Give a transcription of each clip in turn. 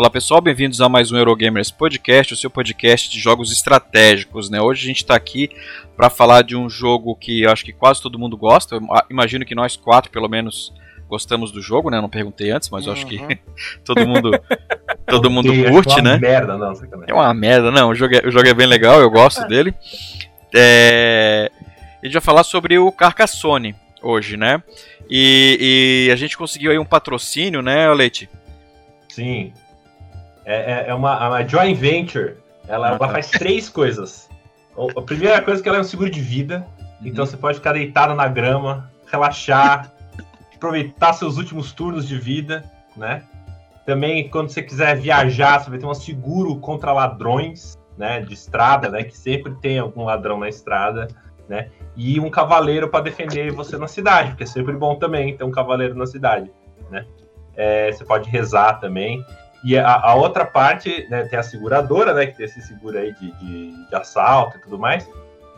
Olá pessoal, bem-vindos a mais um Eurogamers Podcast, o seu podcast de jogos estratégicos. Né? Hoje a gente está aqui para falar de um jogo que eu acho que quase todo mundo gosta. Eu imagino que nós quatro, pelo menos, gostamos do jogo, né? Não perguntei antes, mas eu acho que uhum. todo mundo todo mundo curte, é né? É uma merda, não. É uma merda, não. O jogo é, o jogo é bem legal, eu gosto dele. É... A gente vai falar sobre o Carcassonne hoje, né? E, e, a gente conseguiu aí um patrocínio, né, Leite? Sim. É, é, é uma, uma joint venture. Ela, ah, ela tá. faz três coisas. A primeira coisa é que ela é um seguro de vida. Uhum. Então você pode ficar deitado na grama, relaxar, aproveitar seus últimos turnos de vida, né? Também, quando você quiser viajar, você vai ter um seguro contra ladrões, né? De estrada, né? Que sempre tem algum ladrão na estrada, né? E um cavaleiro para defender você na cidade, porque é sempre bom também ter um cavaleiro na cidade, né? É, você pode rezar também. E a, a outra parte, né, tem a seguradora, né, que tem esse seguro aí de, de, de, assalto e tudo mais.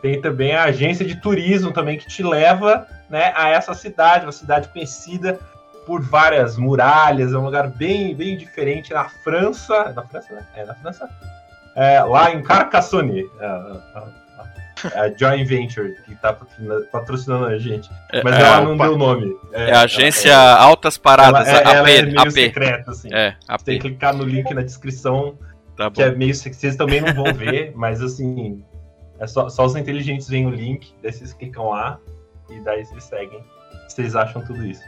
Tem também a agência de turismo também que te leva, né, a essa cidade, uma cidade conhecida por várias muralhas, é um lugar bem, bem diferente na França, na França, né? É na França. É, lá em Carcassonne. É, é a Joint Venture que está patrocinando a gente. É, Mas é, ela não deu nome. É, é a agência é, Altas Paradas, ela, AP, ela é meio AP. secreta, assim. É, AP. Você tem que clicar no link na descrição, tá que é meio vocês também não vão ver, mas assim, é só, só os inteligentes veem o link, daí vocês clicam lá e daí vocês seguem. Vocês acham tudo isso.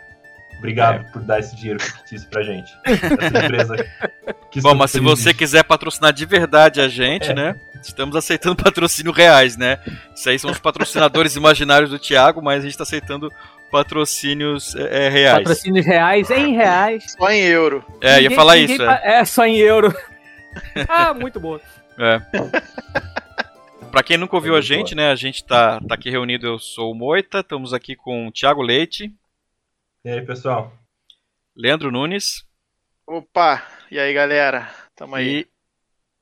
Obrigado é. por dar esse dinheiro fictício pra gente. Essa empresa. Bom, mas se você quiser patrocinar de verdade a gente, é. né? Estamos aceitando patrocínio reais, né? Isso aí são os patrocinadores imaginários do Thiago, mas a gente está aceitando patrocínios é, é, reais. Patrocínios reais em reais. Só em euro. É, ninguém, ia falar isso. É. é, só em euro. ah, muito bom. É. Pra quem nunca ouviu a gente, né? A gente tá, tá aqui reunido, eu sou o Moita, estamos aqui com o Thiago Leite. E aí, pessoal? Leandro Nunes. Opa, e aí, galera? Tamo aí.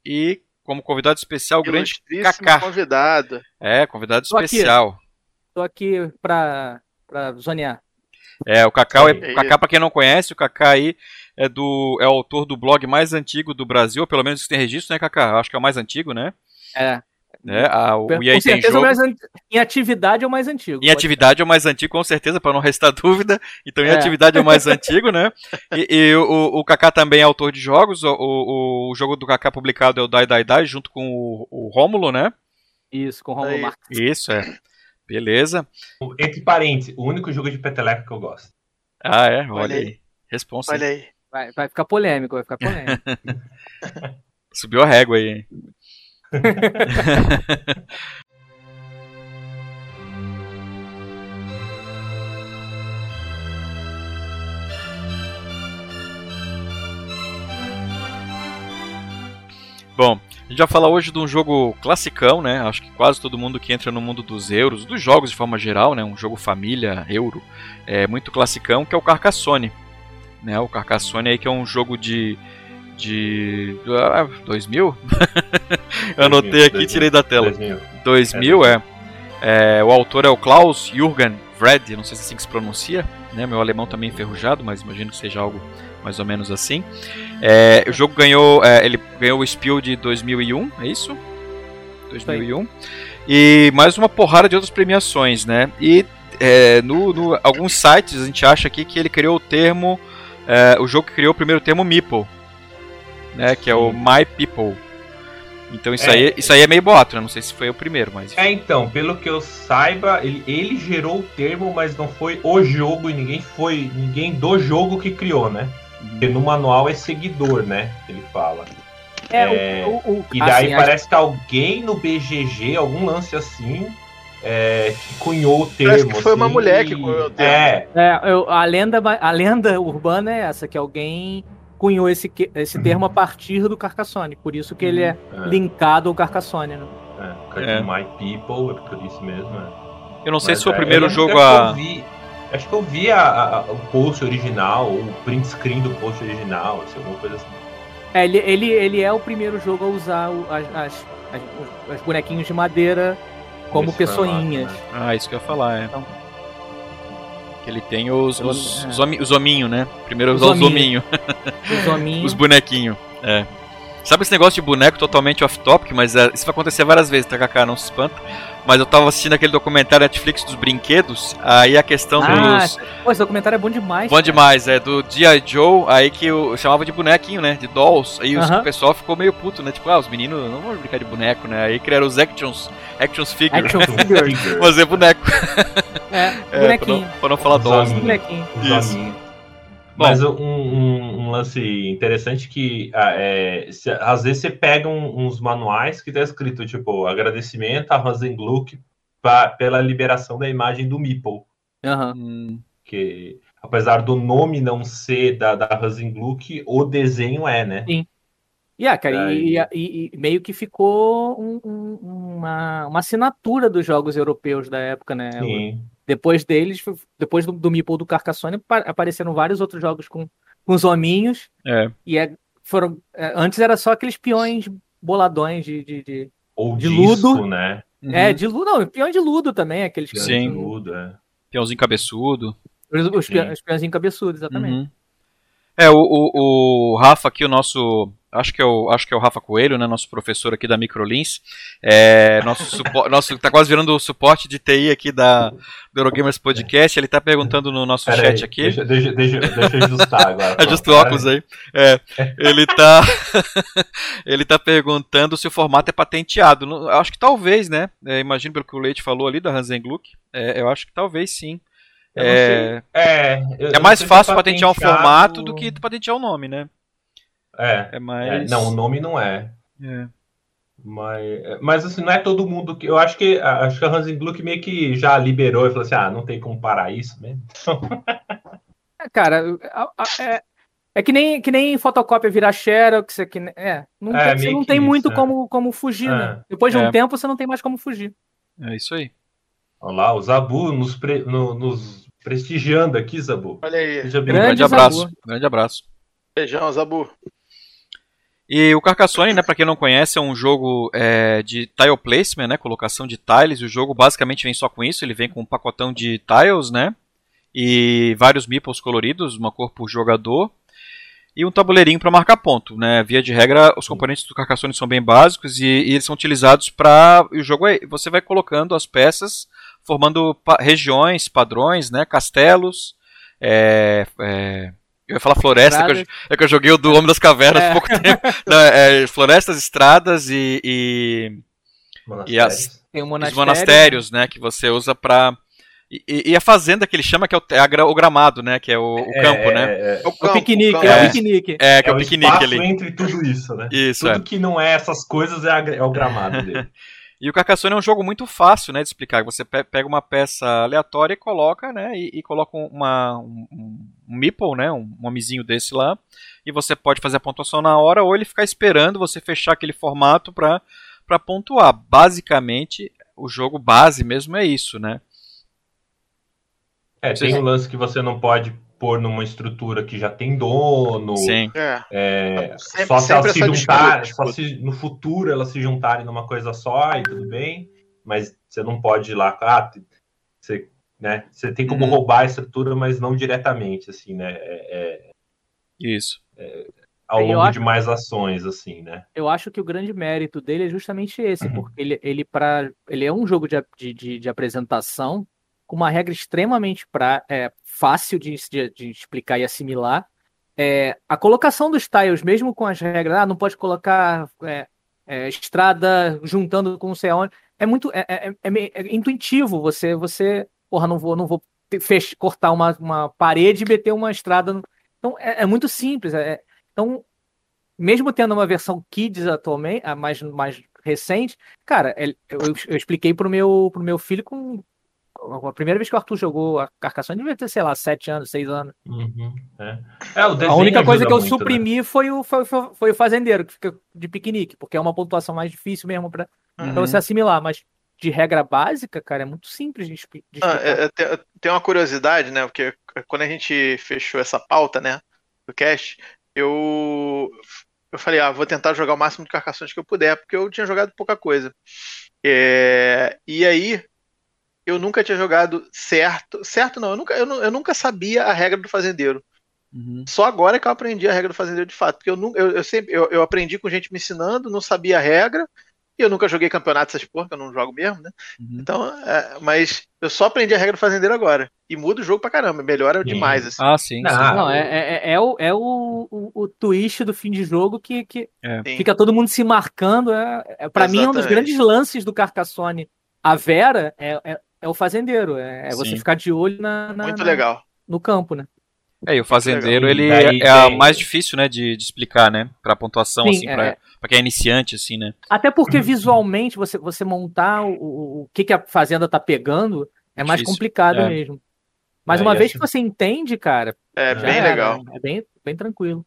E, e como convidado especial, o grande Kaká. convidado. É, convidado Tô especial. Aqui. Tô aqui pra, pra zonear. É, o Kaká, é, o Kaká, pra quem não conhece, o Kaká aí é, do, é o autor do blog mais antigo do Brasil, pelo menos que tem registro, né, Kaká? Acho que é o mais antigo, né? É. Né? A, o com certeza jogo... mais an... em atividade é o mais antigo. Em atividade ser. é o mais antigo, com certeza, para não restar dúvida. Então, em é. atividade é o mais antigo, né? E, e o, o Kaká também é autor de jogos. O, o, o jogo do Kaká publicado é o Die Die Die, junto com o, o Rômulo, né? Isso, com o Rômulo Marques. Isso, é. Beleza. Entre parênteses, o único jogo de peteleco que eu gosto. Ah, é? Olha, Olha aí. aí. Responsa. Olha aí. Vai, vai ficar polêmico, vai ficar polêmico. Subiu a régua aí, hein? Bom, a gente vai falar hoje de um jogo classicão, né? Acho que quase todo mundo que entra no mundo dos euros, dos jogos de forma geral, né? Um jogo família, euro, é muito classicão, que é o Carcassonne. Né? O Carcassonne aí que é um jogo de de. Ah, 2000? Eu anotei aqui e tirei da tela. 2000, 2000 é. é. O autor é o Klaus Jürgen Vred, não sei se é assim que se pronuncia. Né? Meu alemão também é enferrujado, mas imagino que seja algo mais ou menos assim. É, o jogo ganhou. É, ele ganhou o Spiel de 2001, é isso? 2001. E mais uma porrada de outras premiações, né? E é, no, no, alguns sites a gente acha aqui que ele criou o termo. É, o jogo que criou o primeiro termo Meeple, né? Que é o My People. Então isso, é, aí, isso aí é meio boato, né? Não sei se foi o primeiro, mas. É, então, pelo que eu saiba, ele, ele gerou o termo, mas não foi o jogo e ninguém foi. ninguém do jogo que criou, né? Uhum. Porque no manual é seguidor, né? Ele fala. É, é o, o, e daí assim, parece que alguém no BGG, algum lance assim, é, que cunhou o termo. Parece que foi assim, uma mulher que cunhou o termo. É. é eu, a, lenda, a lenda urbana é essa, que alguém cunhou esse, esse uhum. termo a partir do Carcassonne, por isso que ele é, é. linkado ao Carcassonne. Né? É, é. My People, é por isso mesmo. É. Eu não sei Mas, se foi o é, primeiro jogo a. acho que eu vi a, a, o post original, ou o print screen do post original, assim, alguma coisa assim. É, ele, ele, ele é o primeiro jogo a usar o, as, as, as, os bonequinhos de madeira como pessoinhas. Né? Ah, isso que eu ia falar, é. Então, que ele tem os, os, é. os, hominhos, né? Primeiro usar os hominhos. Os hominhos. os bonequinhos. É. Sabe esse negócio de boneco totalmente off-topic, mas é, isso vai acontecer várias vezes, TKK, não se espanta. Mas eu tava assistindo aquele documentário Netflix dos brinquedos, aí a questão ah, dos. Pô, esse documentário é bom demais. Bom cara. demais, é do G.I. Joe, aí que eu chamava de bonequinho, né? De dolls. Aí uh -huh. o pessoal ficou meio puto, né? Tipo, ah, os meninos não vão brincar de boneco, né? Aí criaram os actions, actions figure. Action figure. Fazer boneco. É, é bonequinho. Pra não, pra não falar dolls. Bonequinho. Isso. Bom. Mas um, um, um, lance interessante que ah, é, se, às vezes você pega um, uns manuais que tá escrito tipo agradecimento a Rosenglück pela liberação da imagem do Meeple. Uhum. Que apesar do nome não ser da, da Rosenglück, o desenho é, né? Sim. Yeah, cara, e, e, e, meio que ficou um, uma, uma assinatura dos jogos europeus da época, né? Sim. Depois deles, depois do, do Meeple do Carcassonne, apareceram vários outros jogos com, com os hominhos. É. E é, foram, é, antes era só aqueles peões boladões de, de, de, Ou de disco, ludo. né? É, uhum. de ludo, não, peões de ludo também, aqueles Sim. de ludo, é. Peãozinho cabeçudo. Os, os, os peãozinhos cabeçudos, exatamente. Uhum. É, o, o, o Rafa aqui, o nosso acho que é o, acho que é o Rafa Coelho, né, nosso professor aqui da Microlins, é, nosso suporte, nosso tá quase virando o suporte de TI aqui da do Eurogamers Podcast, ele tá perguntando no nosso Pera chat aí, aqui. Deixa, deixa, deixa, deixa eu ajustar agora. Ajusta o óculos aí. É, ele tá ele tá perguntando se o formato é patenteado. Acho que talvez, né? É, imagino pelo que o Leite falou ali da Hansen Gluck. É, eu acho que talvez sim. É, é, é mais fácil patentear o formato do que patentear o nome, né? É. É mais. É, não, o nome não é. É. Mas, mas assim, não é todo mundo que. Eu acho que acho que a Hansen Gluck meio que já liberou e falou assim: ah, não tem como parar isso mesmo. é, cara, é, é que nem, que nem fotocópia virar Xerox. É, que, é, não é, tem, você não tem isso, muito é. como, como fugir, né? É. Depois de um tempo você não tem mais como fugir. É isso aí. Olha lá, o Zabu nos, pre, no, nos prestigiando aqui, Zabu. Olha aí. Grande, grande abraço. Grande abraço. Beijão, Zabu. E o Carcassonne, né, para quem não conhece, é um jogo é, de tile placement, né, colocação de tiles. E o jogo basicamente vem só com isso, ele vem com um pacotão de tiles, né, e vários meeples coloridos, uma cor por jogador, e um tabuleirinho para marcar ponto, né. Via de regra, os componentes do Carcassonne são bem básicos e, e eles são utilizados para o jogo é, você vai colocando as peças, formando pa regiões, padrões, né, castelos, é, é eu ia falar floresta, que eu, é que eu joguei o do Homem das Cavernas é. há pouco tempo. Não, é, é, florestas, estradas e. e, e as, os monastérios, né? Que você usa pra. E, e, a fazenda que ele chama, que é o, é o gramado, né? Que é o, o campo, né? É, o, campo, o piquenique, é, o piquenique. É, que é, o piquenique ali. entre tudo isso, né? Isso, tudo que não é essas coisas é, o gramado dele. E o Carcassonne é um jogo muito fácil, né, de explicar. Você pega uma peça aleatória e coloca, né, e, e coloca uma, um, um meeple, né, um, um homizinho desse lá, e você pode fazer a pontuação na hora ou ele ficar esperando você fechar aquele formato para para pontuar. Basicamente, o jogo base mesmo é isso, né? É, tem um lance que você não pode pôr numa estrutura que já tem dono. Sim. É. É, sempre, só se elas se juntarem, só se no futuro elas se juntarem numa coisa só e tudo bem, mas você não pode ir lá, ah, você, né, você tem como uhum. roubar a estrutura, mas não diretamente, assim, né? É, é Isso. É, ao longo acho, de mais ações, assim, né? Eu acho que o grande mérito dele é justamente esse, uhum. porque ele, ele, pra, ele é um jogo de, de, de apresentação com uma regra extremamente pra, é, fácil de, de, de, explicar e assimilar. É, a colocação dos tiles, mesmo com as regras, ah, não pode colocar é, é estrada juntando com o sei é muito é, é, é, intuitivo. Você, você, porra, não vou, não vou fech, cortar uma, uma parede e meter uma estrada. No... Então é, muito simples. então, mesmo tendo uma versão Kids atualmente, a mais, mais recente, cara, eu, eu expliquei pro meu, pro meu filho com a primeira vez que o Arthur jogou a Carcassonne devia ter, sei lá, sete anos, seis anos. Uhum, é. É, a única coisa que eu muito, né? suprimi né? foi, o, foi, foi, o fazendeiro, que fica de piquenique, porque é uma pontuação mais difícil mesmo para uhum. você assimilar, mas de regra básica, cara, é muito simples de, de ah, é, é, tem uma curiosidade, né? Porque quando a gente fechou essa pauta, né, do cast, eu eu falei, ah, vou tentar jogar o máximo de carcações que eu puder, porque eu tinha jogado pouca coisa. É, e aí eu nunca tinha jogado certo. Certo não, eu nunca, eu, eu nunca sabia a regra do fazendeiro. Uhum. Só agora é que eu aprendi a regra do fazendeiro de fato. Porque eu, eu, eu sempre eu, eu aprendi com gente me ensinando, não sabia a regra. E eu nunca joguei campeonato essas porra, que eu não jogo mesmo, né? Uhum. Então, é, mas eu só aprendi a regra do fazendeiro agora. E muda o jogo pra caramba, melhora Sim. demais, assim. Ah, sim. sim. Não, Não, é, é, é o, é o, o, o twist do fim de jogo que, que Sim. fica todo mundo se marcando. É, é, para mim, um dos Exatamente. grandes lances do Carcassonne, a Vera, é, é, é o fazendeiro. É, é você ficar de olho na, na- Muito na- legal. no campo, né? É, e o fazendeiro, ele daí é a mais difícil, né, de, de explicar, né? Pra pontuação, Sim, assim, é. pra, pra quem é iniciante, assim, né? Até porque visualmente você, você montar o, o, o que, que a fazenda tá pegando é mais Difícil. complicado É. mesmo. Mas É, uma vez assim- que você entende, cara, É bem era, legal. É bem, bem tranquilo.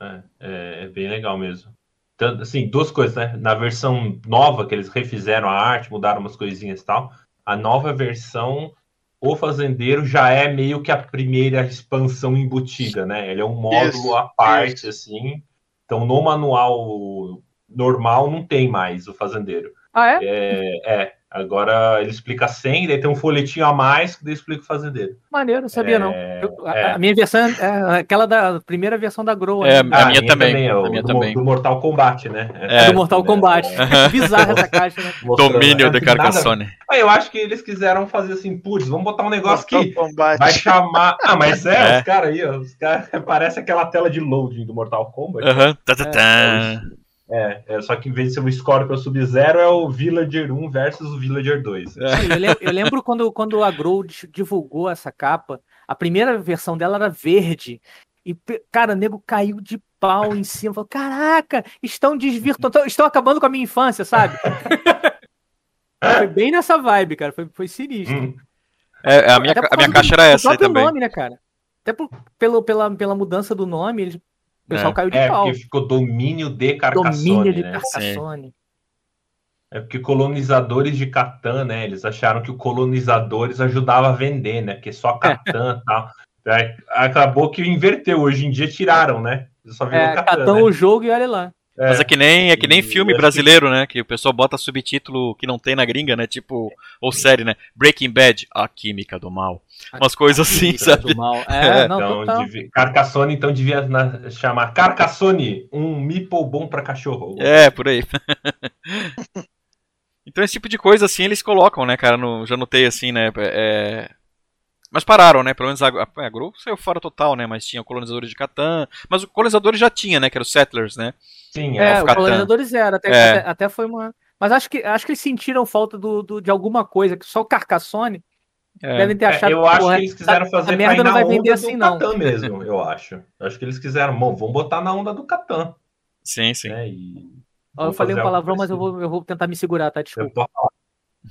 É, é, é bem legal mesmo. Tanto, assim, duas coisas, né? Na versão nova, que eles refizeram a arte, mudaram umas coisinhas e tal, a nova versão, o Fazendeiro já é meio que a primeira expansão embutida, né? Ele é um módulo Isso, à parte, assim. Então, no manual normal, não tem mais o Fazendeiro. Ah, é? É, é, agora ele explica 100, daí tem um folhetinho a mais que daí explica o Fazendeiro. Maneiro, não sabia não. É, Eu- a, é. a minha versão é aquela da primeira versão da Grow. É, ainda. A minha também, é a o minha do, também. do Mortal Kombat, né? É. do Mortal Kombat. É, Bizarra essa caixa, né? Domínio né? de Nada- Carcassonne. Ah, Eu acho que eles quiseram fazer assim, putz, vamos botar um negócio Mortal que Kombat. vai chamar. Ah, mas é, É. os caras aí, ó, os caras parece aquela tela de loading do Mortal Kombat. Aham. Tá, tá, tá. É, é, só que em vez de ser o Scorpion Sub-Zero, é o Villager 1 versus o Villager 2. É. Sim, eu, lem- eu lembro quando, quando a Grow divulgou essa capa, a primeira versão dela era verde. E, cara, o nego caiu de pau em cima. Falou, caraca, estão desvirtuando, estão- acabando com a minha infância, sabe? foi bem nessa vibe, cara. Foi, foi sinistro. Hum, É, a minha, a minha caixa do- era essa aí próprio também. nome, né, cara? Até por- pelo, pela, pela mudança do nome, eles, pessoal É. caiu de é, pau. porque ficou domínio de Carcassonne, Domínio de né? Carcassonne. É porque colonizadores de Catan, né? Eles acharam que o colonizadores ajudava a vender, né? Porque só Catan e tal. Aí acabou que inverteu. Hoje em dia tiraram, né? Só virou É, Catan. catão né? o jogo e olha lá. Mas é que nem, é que nem filme acho que- brasileiro, né? Que o pessoal bota subtítulo que não tem na gringa, né? Tipo, ou série, né? Breaking Bad, a química do mal. Umas coisas assim, Química sabe? do mal. É, não, Então, total. devia- Carcassonne, então, devia na- chamar Carcassonne, um meeple bom pra cachorro. É, por aí. então esse tipo de coisa assim eles colocam, né, cara? No, já notei assim, né? é- Mas pararam, né? Pelo menos a, a, a Grow saiu fora total, né? Mas tinha colonizadores de Catan. Mas o colonizadores já tinha, né? Que era os Settlers, né? Sim, É, é. os colonizadores eram. Até, É. até, até foi uma. Mas acho que, acho que eles sentiram falta do, do- de alguma coisa, que só o Carcassone É. devem ter É, achado eu acho porra, que eles quiseram a- fazer a merda não na vai onda vender do assim, não. Catan mesmo, eu acho. Eu acho que eles quiseram, bom, vamos botar na onda do Catan, Sim, sim. né? E eu falei um palavrão, mas eu vou, eu vou tentar me segurar, tá? Eu Desculpa.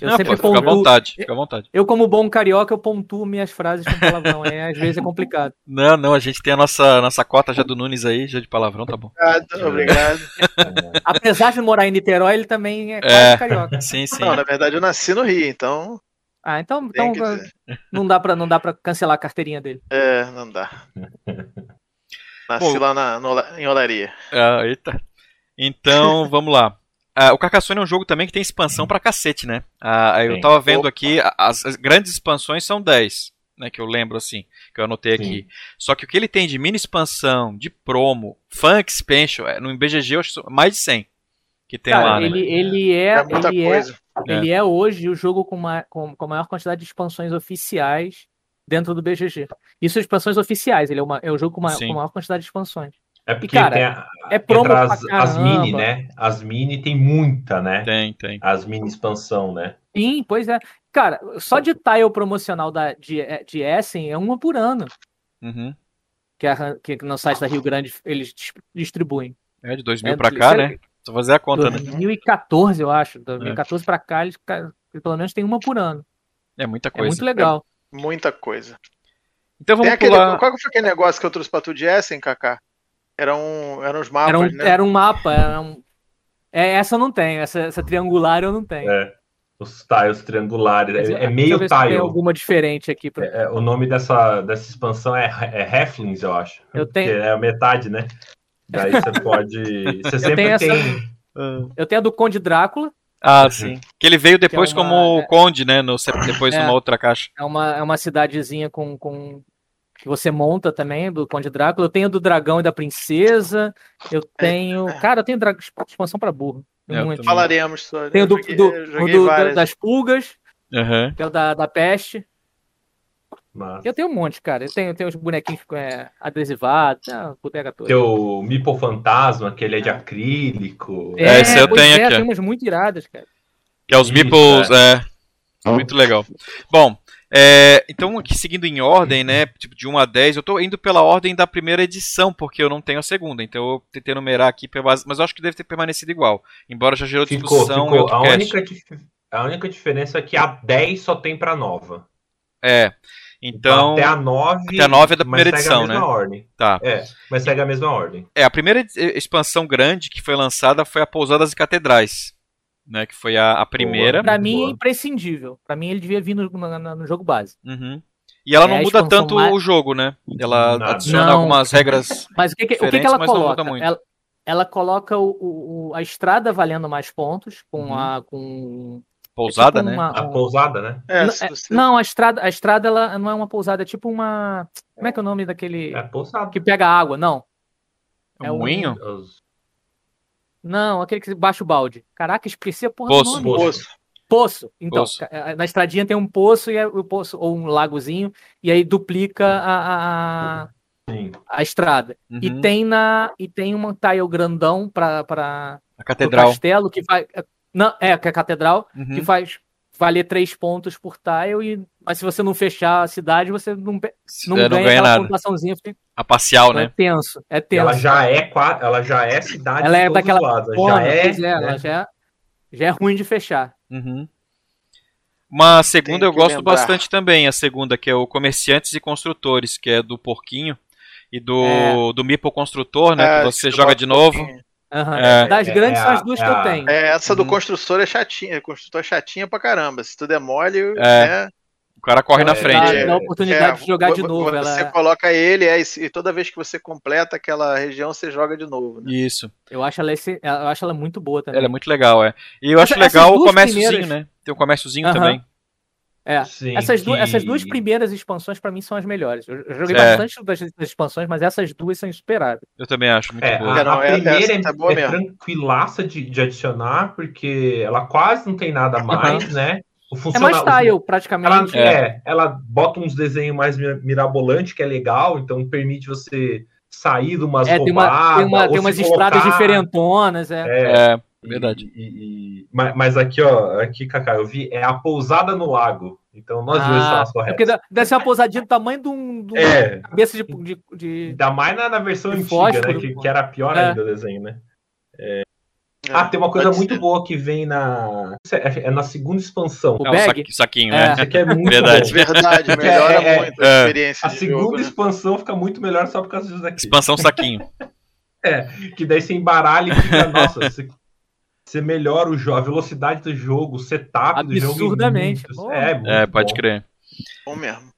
Eu Não, sempre pô, fica à pontuo. vontade, fica à vontade. Eu, como bom carioca, eu pontuo minhas frases com palavrão. É, às vezes é complicado. Não, não, a gente tem a nossa, nossa cota já do Nunes aí, já de palavrão, tá bom. Obrigado, obrigado. Apesar de morar em Niterói, ele também é É. carioca. Sim, sim. Não, na verdade eu nasci no Rio, então. Ah, então, então dizer. não, dá pra, não dá pra cancelar a carteirinha dele. É, não dá. Nasci Bom. lá na, no- em Olaria. Ah, eita. Então, vamos lá. Ah, o Carcassonne é um jogo também que tem expansão pra cacete, né? Ah, eu Sim. tava vendo aqui, a- as, as grandes expansões são 10, né? Que eu lembro assim, que eu anotei Sim. aqui. Só que o que ele tem de mini expansão, de promo, fan expansion, é, no BGG eu acho que são mais de 100 que tem Cara, lá, né? ele, ele é, É muita ele é, coisa. ele é hoje o jogo com, ma- com, com a maior quantidade de expansões oficiais dentro do BGG. Isso são expansões oficiais, ele é, uma, é o jogo com, ma- Sim. com a maior quantidade de expansões. É porque cara, tem a, É promo as, as mini, né? As mini tem muita, né? Tem, tem. As mini expansão, né? Sim, pois é. Cara, só de tile promocional da, de, de Essen é uma por ano, Uhum. que, a- que no site da Rio Grande eles dis- distribuem. É de 2000 É, pra cá, né? Só fazer a conta, né? 2014, eu acho. 2014 pra cá, eles pelo menos tem uma por ano. É muita É coisa. muito legal. Muita coisa. Então Tem vamos aquele, pular. qual foi aquele negócio que eu trouxe pra tu de Essen, Kaká? Eram, eram os mapas, Era um, né? era um mapa, era um... É, essa eu não tenho, essa, essa triangular eu não tenho. É. Os tiles triangulares. Mas, É, é deixa eu meio se tem tile. alguma diferente aqui. Pra... É, o nome dessa, dessa expansão é, é Halflings, eu acho. Eu tenho- Que é a metade, né? Daí você pode. Você sempre tenho essa- tem. Eu tenho a do Conde Drácula, Ah, sim. Que ele veio depois uma- como é- Conde, né? No, depois É. numa outra caixa. é uma, é uma cidadezinha com, com que você monta também, do Conde Drácula. Eu tenho do dragão e da princesa. Eu tenho. Cara, eu tenho dra... expansão pra burro. Tenho Eu muito. Falaremos sobre. Tenho do, joguei- do- joguei do- das pulgas, Aham. que é o da, da peste. Mas... Eu tenho um monte, cara. Eu tenho, eu tenho os bonequinhos é, adesivados. Putega toda. Tem o Meeple Fantasma, que ele é de acrílico. É, esse eu pois tenho é, aqui, ó. Tem umas muito iradas, cara. Que é os Meeples, é. Muito legal. Bom, é, então aqui seguindo em ordem, né? Tipo, de 1 a 10, eu tô indo pela ordem da primeira edição, porque eu não tenho a segunda. Então eu tentei numerar aqui, mas eu acho que deve ter permanecido igual. Embora já gerou Ficou, discussão ficou. A única, a única diferença é que a 10 só tem pra nova. É. Então. até a 9. até a 9 é da primeira edição, né? ordem. Tá. É, mas segue a mesma ordem. É, a primeira expansão grande que foi lançada foi a Pousadas e Catedrais. Né, que foi a, a primeira. Pra Muito mim é boa. imprescindível. Pra mim ele devia vir no, na- no jogo base. Uhum. E ela É não muda tanto mais- o jogo, né? Ela Nada. adiciona Não. algumas regras. Mas o que, que- o que, que ela mas não muda coloca? muito. Ela, ela coloca o, o- o- a estrada valendo mais pontos com Uhum. a. Com, Pousada, é tipo né? uma- A um- pousada, né? É, é- Não, a estrada, a estrada ela não é uma pousada, é tipo uma. Como é que é o nome daquele. É pousada. Que pega água? Não. é um um- moinho? Os- Não, aquele que baixa o balde. Caraca, esqueci a porra Poço. do nome. Poço. Poço. Então, Poço. na estradinha tem um poço e é o poço ou um lagozinho e aí duplica a, a, Sim. a estrada. E Uhum. tem na e tem um tile grandão para para A catedral. castelo que vai não é que é a catedral Uhum. que faz valer três pontos por tile e mas se você não fechar a cidade você não, não, É, ganha, não ganha nada. pontuaçãozinha fica- A parcial, é né? tenso é tenso Ela já é, ela já é cidade Ela é todos daquela os lados. Já é, é, né? ela já já é ruim de fechar Uhum. Uma segunda eu gosto lembrar. bastante também, a segunda, que é o Comerciantes e Construtores, que é do Porquinho e do, É. do Meeple Construtor, né? É, que você joga de novo. pouquinho. Aham. É. das É, grandes é são as duas é que eu a- tenho É, essa do Uhum. construtor é chatinha. Construtor é chatinha pra caramba. Se tu demole, É. né, O cara corre na frente. dá a oportunidade de jogar de vo- novo, Você ela é- coloca ele é, e toda vez que você completa aquela região, você joga de novo. Né? Isso. Eu acho ela, esse- eu acho ela muito boa também. Ela é muito legal, é. E eu Essa- acho legal o comérciozinho, primeiras- né? Tem o comérciozinho Aham. também. É. Sim, Essas, du que- essas duas primeiras expansões pra mim são as melhores. Eu, joguei É. bastante das, das expansões, mas essas duas são insuperáveis. Eu também acho muito É, boa. a, a é- primeira é, é boa é mesmo. tranquilaça de, de adicionar, porque ela quase não tem nada a mais, né? O É funciona- mais o- tile, praticamente. Ela, é. ela bota uns desenhos mais mi- mirabolantes, que é legal, então permite você sair de umas É, tem, uma, roubadas. tem, uma, tem umas se estradas colocar- diferentonas. É. É, É, verdade. e- e- e- mas, mas aqui, ó, aqui, Cacá, eu vi, é a pousada no lago. Então nós dois Ah, estamos é porque corretos. dá- deve ser uma pousadinha do tamanho de, um, de É, cabeça de, de, de- ainda mais na, na versão antiga, fósforo, né? Que, que era pior É. ainda o desenho, né? É, Ah, tem uma coisa muito boa que vem na. É é na segunda expansão. O É o bag? saqui- saquinho, É. né? Isso aqui é muito Verdade. bom. Verdade, melhora É, é, muito a é. experiência A de segunda jogo, né? expansão fica muito melhor só por causa disso daqui. Expansão saquinho. Que daí você embaralha e fica, nossa, você, melhora o jogo, a velocidade do jogo, o setup do jogo. Absurdamente. é, muito É, pode bom. crer. Bom mesmo.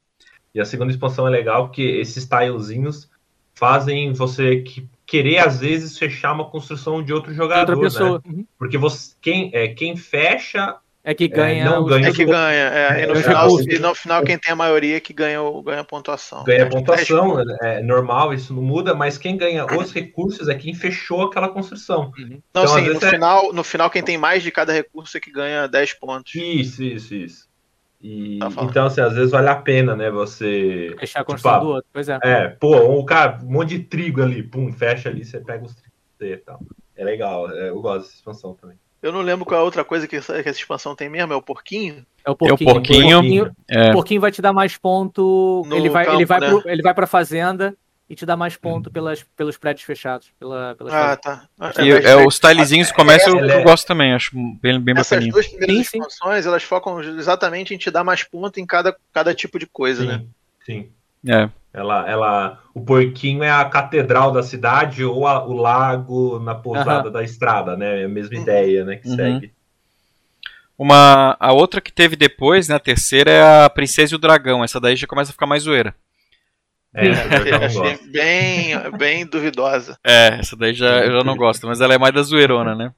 E a segunda expansão é legal porque esses tilezinhos fazem você que- querer, às vezes, fechar uma construção de outro jogador, outra pessoa. né? Uhum. Porque você, quem, é, quem fecha É que ganha. não os- ganha É que ganha. É, e no, É, final, e no final, quem tem a maioria é que ganha, o- ganha a pontuação. ganha que pontuação, dez é normal, isso não muda, mas quem ganha os recursos é quem fechou aquela construção. Não, Então, sim, no é- final, no final, quem tem mais de cada recurso é que ganha 10 pontos. Isso, isso, isso. E, Tá então, assim, às vezes vale a pena, né, você... Fechar a Tipo, construção ah, do outro. Pois é. É, pô, um cara, um monte de trigo ali, pum, fecha ali, você pega os trigos e tal. É legal, é, eu gosto dessa expansão também. Eu não lembro qual é a outra coisa que essa, que essa expansão tem mesmo, é o porquinho. É o porquinho. porquinho. O porquinho, É. o porquinho vai te dar mais ponto. No Ele vai, ele, campo, vai né? pro, ele vai pra fazenda e te dá mais ponto pelas, pelos prédios fechados. Pela, pelas Ah, tá. É, E mas- é, os tilezinhos do comércio ela eu é- gosto também, acho bem, bem Essas bacaninho. duas primeiras Sim, sim. expansões, elas focam exatamente em te dar mais ponto em cada, cada tipo de coisa, Sim, né? sim. É. Ela, ela, o porquinho é a catedral da cidade ou a- o lago na pousada da estrada, né? É a mesma Uhum. ideia, né? Que Uhum. segue. Uma, a outra que teve depois, né, a terceira, é a Princesa e o Dragão. Essa daí já começa a ficar mais zoeira. É, Achei bem, bem duvidosa. É, essa daí já, eu já não gosto, mas ela é mais da zoeirona, né?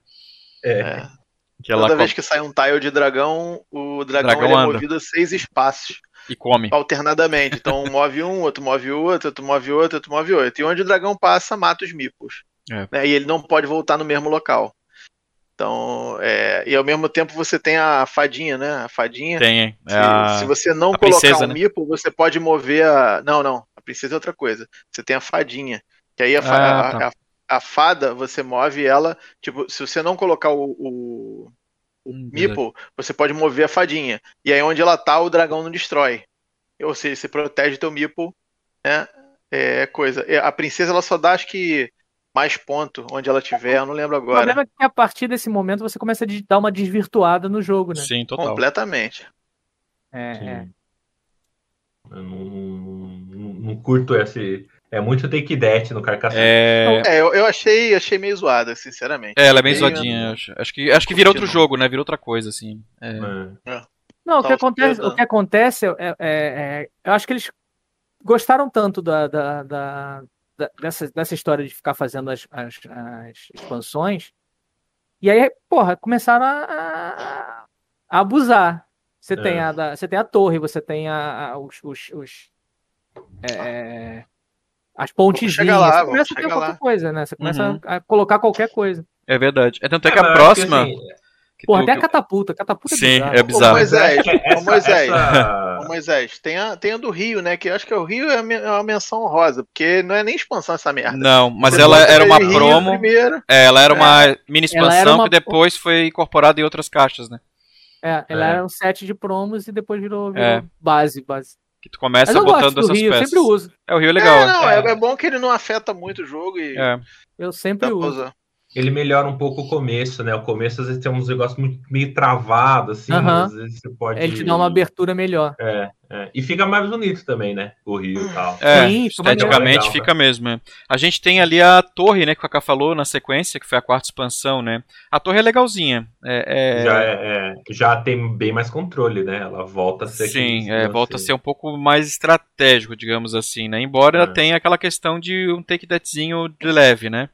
É. É. Que ela Toda co- vez que sai um tile de dragão, o dragão, Dragão é anda. movido a seis espaços. E come. alternadamente. Então um move um, outro move outro, outro move outro, outro move outro. E onde o dragão passa, mata os mipos. É. Né? E ele não pode voltar no mesmo local. Então, é, e ao mesmo tempo você tem a fadinha, né? A fadinha. Tem. Se, É a... se você não a colocar princesa, um né? mipo, você pode mover a. Não, não. A princesa é outra coisa. Você tem a fadinha. Que aí a, fa- Ah, a- tá. a- a fada, você move ela. Tipo, se você não colocar o, o, o Hum, verdade. mipo, você pode mover a fadinha. E aí onde ela tá, o dragão não destrói. Ou seja, você protege teu mipo, né? É coisa. É, A princesa ela só dá, acho que, mais ponto onde ela tiver, eu não lembro O agora. problema é que a partir desse momento você começa a dar uma desvirtuada no jogo, né? Sim, total. Completamente. É, Sim. é. Eu não, não- não curto esse. É muito take that no Carcassonne. É... É, eu, eu achei, achei meio zoada, sinceramente. é, ela é bem Bem, zoadinha. Acho, acho que, acho que vira outro jogo, né? Vira outra coisa, assim. É. É. Não, o que acontece, eu- o que acontece é, é- é- eu acho que eles gostaram tanto da, da- da- da- dessa, dessa história de ficar fazendo as, as- as expansões, e aí, porra, começaram a, a- abusar. Você tem, É. a, da- você tem a torre, você tem a, a- os, os- os, é, as pontezinhas, lá, você começa a ter qualquer lá. coisa, né? Você começa Uhum. a colocar qualquer coisa. É verdade. É tanto é que É, a mas próxima. que, assim, que Porra, tu- até a catapulta. Catapulta Sim, bizarro. é bizarro. Ô, Moisés, que ô, Moisés. essa- Ô, Moisés, tem a, tem a do Rio, né? Que eu acho que o Rio é é uma menção honrosa, porque não é nem expansão essa merda. Não, mas Você ela era uma Rio promo. Primeiro. É, ela era uma mini Ela era expansão uma- que depois foi incorporada em outras caixas, né? É, ela É. era um set de promos e depois virou, virou É. base, base. Que tu começa eu botando gosto do essas Rio, eu peças. sempre uso. É, o Rio é legal. É, não, é, É. é bom que ele não afeta muito o jogo e É. Eu sempre uso. usar. Ele melhora um pouco o começo, né? O começo às vezes tem uns negócios muito, meio travados, assim. Às vezes você pode. Ele te dá uma abertura melhor. É, é. E fica mais bonito também, né? O Rio e tal. É, Sim, esteticamente Legal, fica mesmo. é. A gente tem ali a torre, né, que o Kaká falou na sequência, que foi a quarta expansão, né? A torre é legalzinha. É, é- Já, é, é, já tem bem mais controle, né? Ela volta a ser. Sim, é, volta a assim. ser um pouco mais estratégico, digamos assim, né? Embora É. tenha aquela questão de um take thatzinho de leve, né?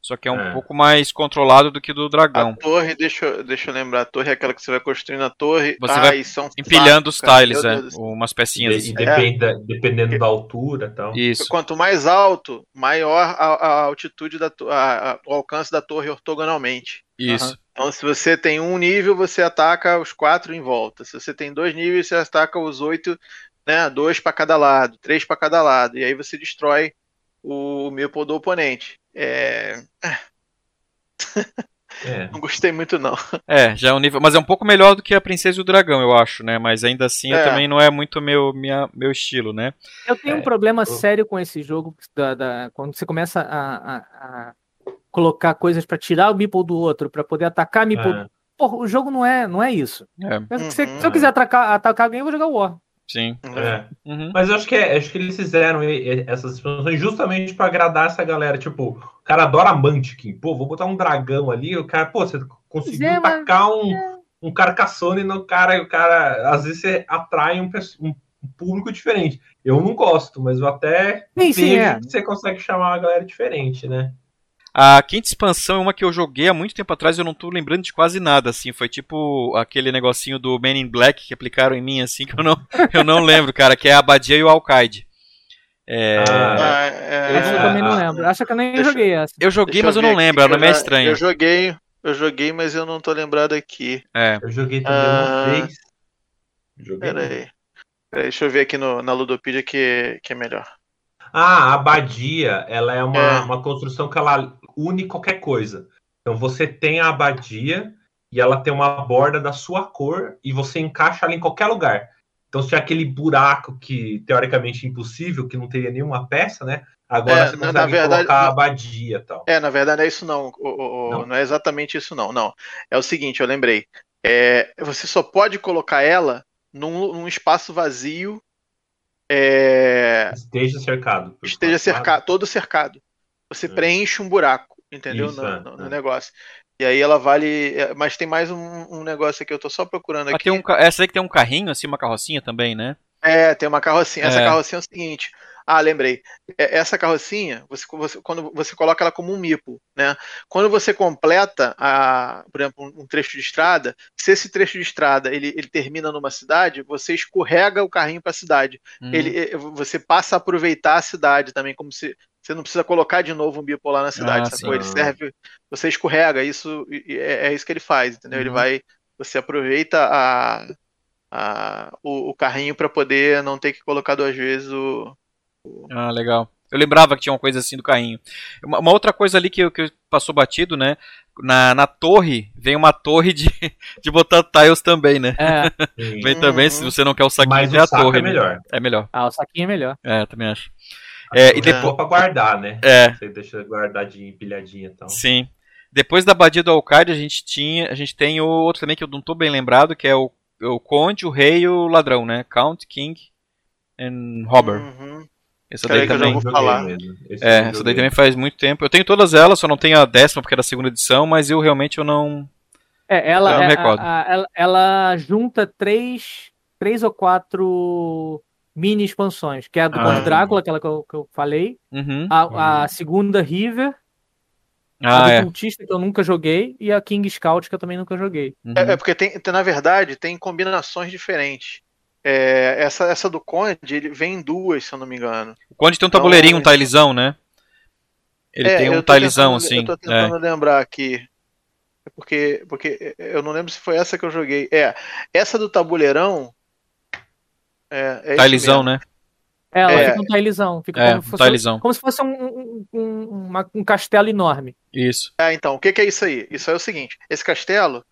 Só que é um É. pouco mais controlado do que do dragão. A torre, deixa, eu- deixa eu lembrar, a torre é aquela que você vai construindo a torre. Você ah, vai é Empilhando os tiles, Meu é, umas pecinhas E, assim. e dependa- dependendo da altura e tal. Isso. Quanto mais alto, maior a, a altitude da a- a- o alcance da torre ortogonalmente. Isso. Então, se você tem um nível, você ataca os quatro em volta. Se você tem dois níveis, você ataca os oito, né? Dois para cada lado, três para cada lado. E aí você destrói o meeple do oponente. É, É. Não gostei muito, não. É, já é um nível. Mas é um pouco melhor do que a Princesa e o Dragão, eu acho, né? Mas ainda assim É. também não é muito meu, minha, meu estilo, né? Eu tenho É, um problema eu- sério com esse jogo, da, da- quando você começa a, a- a colocar coisas pra tirar o meeple do outro, pra poder atacar o meeple. É. Porra, o jogo não é, não é isso. É, se, Uhum. se eu quiser atacar, atacar alguém, eu vou jogar War. Sim. É. Uhum. Mas eu acho que, é, acho que eles fizeram essas expansões justamente pra agradar essa galera. Tipo, o cara adora Mantiquin. Pô, vou botar um dragão ali. O cara, pô, você conseguiu é, mas- tacar um, um Carcassonne no cara. E o cara, às vezes, você atrai um, um público diferente. Eu não gosto, mas eu até Sim, sim, vejo é. que você consegue chamar uma galera diferente, né? A quinta expansão é uma que eu joguei há muito tempo atrás e eu não tô lembrando de quase nada, assim. Foi tipo aquele negocinho do Men in Black que aplicaram em mim, assim, que eu não, eu não lembro, cara, que é a Abadia e o Alcaide. É, Ah, Ah, é, Essa eu Ah, também não ah, lembro. Acho que eu nem deixa- joguei essa. eu joguei, deixa mas eu não lembro, ela eu não é estranha. Eu joguei, eu joguei, mas eu não tô lembrado aqui. É, Eu joguei também Ah. uma vez. Joguei. Pera aí. Pera aí, deixa eu ver aqui no, na Ludopedia que, que é melhor. Ah, a abadia, ela é uma, É. uma construção que ela une qualquer coisa. Então você tem a abadia e ela tem uma borda da sua cor e você encaixa ela em qualquer lugar. Então se tiver aquele buraco que teoricamente é impossível, que não teria nenhuma peça, né? Agora É, você consegue na verdade, colocar a abadia e tal. É, na verdade não é isso não. O- o- Não? não? é exatamente isso não. Não. É o seguinte, eu lembrei. É, você só pode colocar ela num, num espaço vazio. é, Esteja cercado. esteja cercado, todo cercado. Você É. preenche um buraco, entendeu? Isso, no, é, no- no é. negócio. E aí ela vale. é, Mas tem mais um, um negócio aqui, eu tô só procurando Ah, aqui. tem um, essa aí que tem um carrinho, assim, uma carrocinha também, né? É, tem uma carrocinha. Essa carrocinha é o seguinte: Ah, lembrei. É, essa carrocinha, você, você, quando você coloca ela como um mipo, né? Quando você completa, a, por exemplo, um trecho de estrada, se esse trecho de estrada ele, ele termina numa cidade, você escorrega o carrinho para a cidade. Uhum. Ele, você passa a aproveitar a cidade também, como se você não precisa colocar de novo um bipo lá na cidade, ah, Ele serve, você escorrega, isso é, é isso que ele faz, entendeu? Uhum. Ele vai, você aproveita a, a o, o carrinho para poder não ter que colocar duas vezes o, ah, legal. Eu lembrava que tinha uma coisa assim do carrinho. Uma, uma outra coisa ali que, que passou batido, né? Na, na torre, vem uma torre de, de botar tiles também, né? É. vem também, se você não quer o saquinho, Mas tem a torre. É né? melhor. Né? É melhor. Ah, o saquinho é melhor. É, também acho. É, e depois... pra guardar, né? É. Você deixa guardadinho, empilhadinho então. Sim. Depois da abadia do Alcard, a gente tinha. A gente tem o outro também que eu não tô bem lembrado, que é o, o Conde, o Rei e o Ladrão, né? Count, King and Robber. Uhum. Essa daí também. vou falar. É, essa daí também faz muito tempo. Eu tenho todas elas, só não tenho a décima porque era a segunda edição, mas eu realmente eu não. É, ela, eu não é, recordo. A, a, ela, ela, junta três, três ou quatro mini expansões, que é a do ah, Drácula, aquela que eu, que eu falei, uhum, a, uhum. a, segunda River, ah, a do é. Cultista que eu nunca joguei e a King Scout que eu também nunca joguei. Uhum. É, é, porque tem, na verdade, tem combinações diferentes. É, essa, essa do Conde, ele vem em duas, se eu não me engano. O Conde tem um tabuleirinho, então, um tilezão, né? Ele é, tem um tilezão, assim. Eu tô tentando é. lembrar aqui. É porque, porque eu não lembro se foi essa que eu joguei. É, essa do tabuleirão. É, é tilezão, né? É, ela é, fica um tilezão. Fica é, como, um fosse, como se fosse um, um, um, uma, um castelo enorme. Isso. É, então, o que, que é isso aí? Isso é o seguinte: esse castelo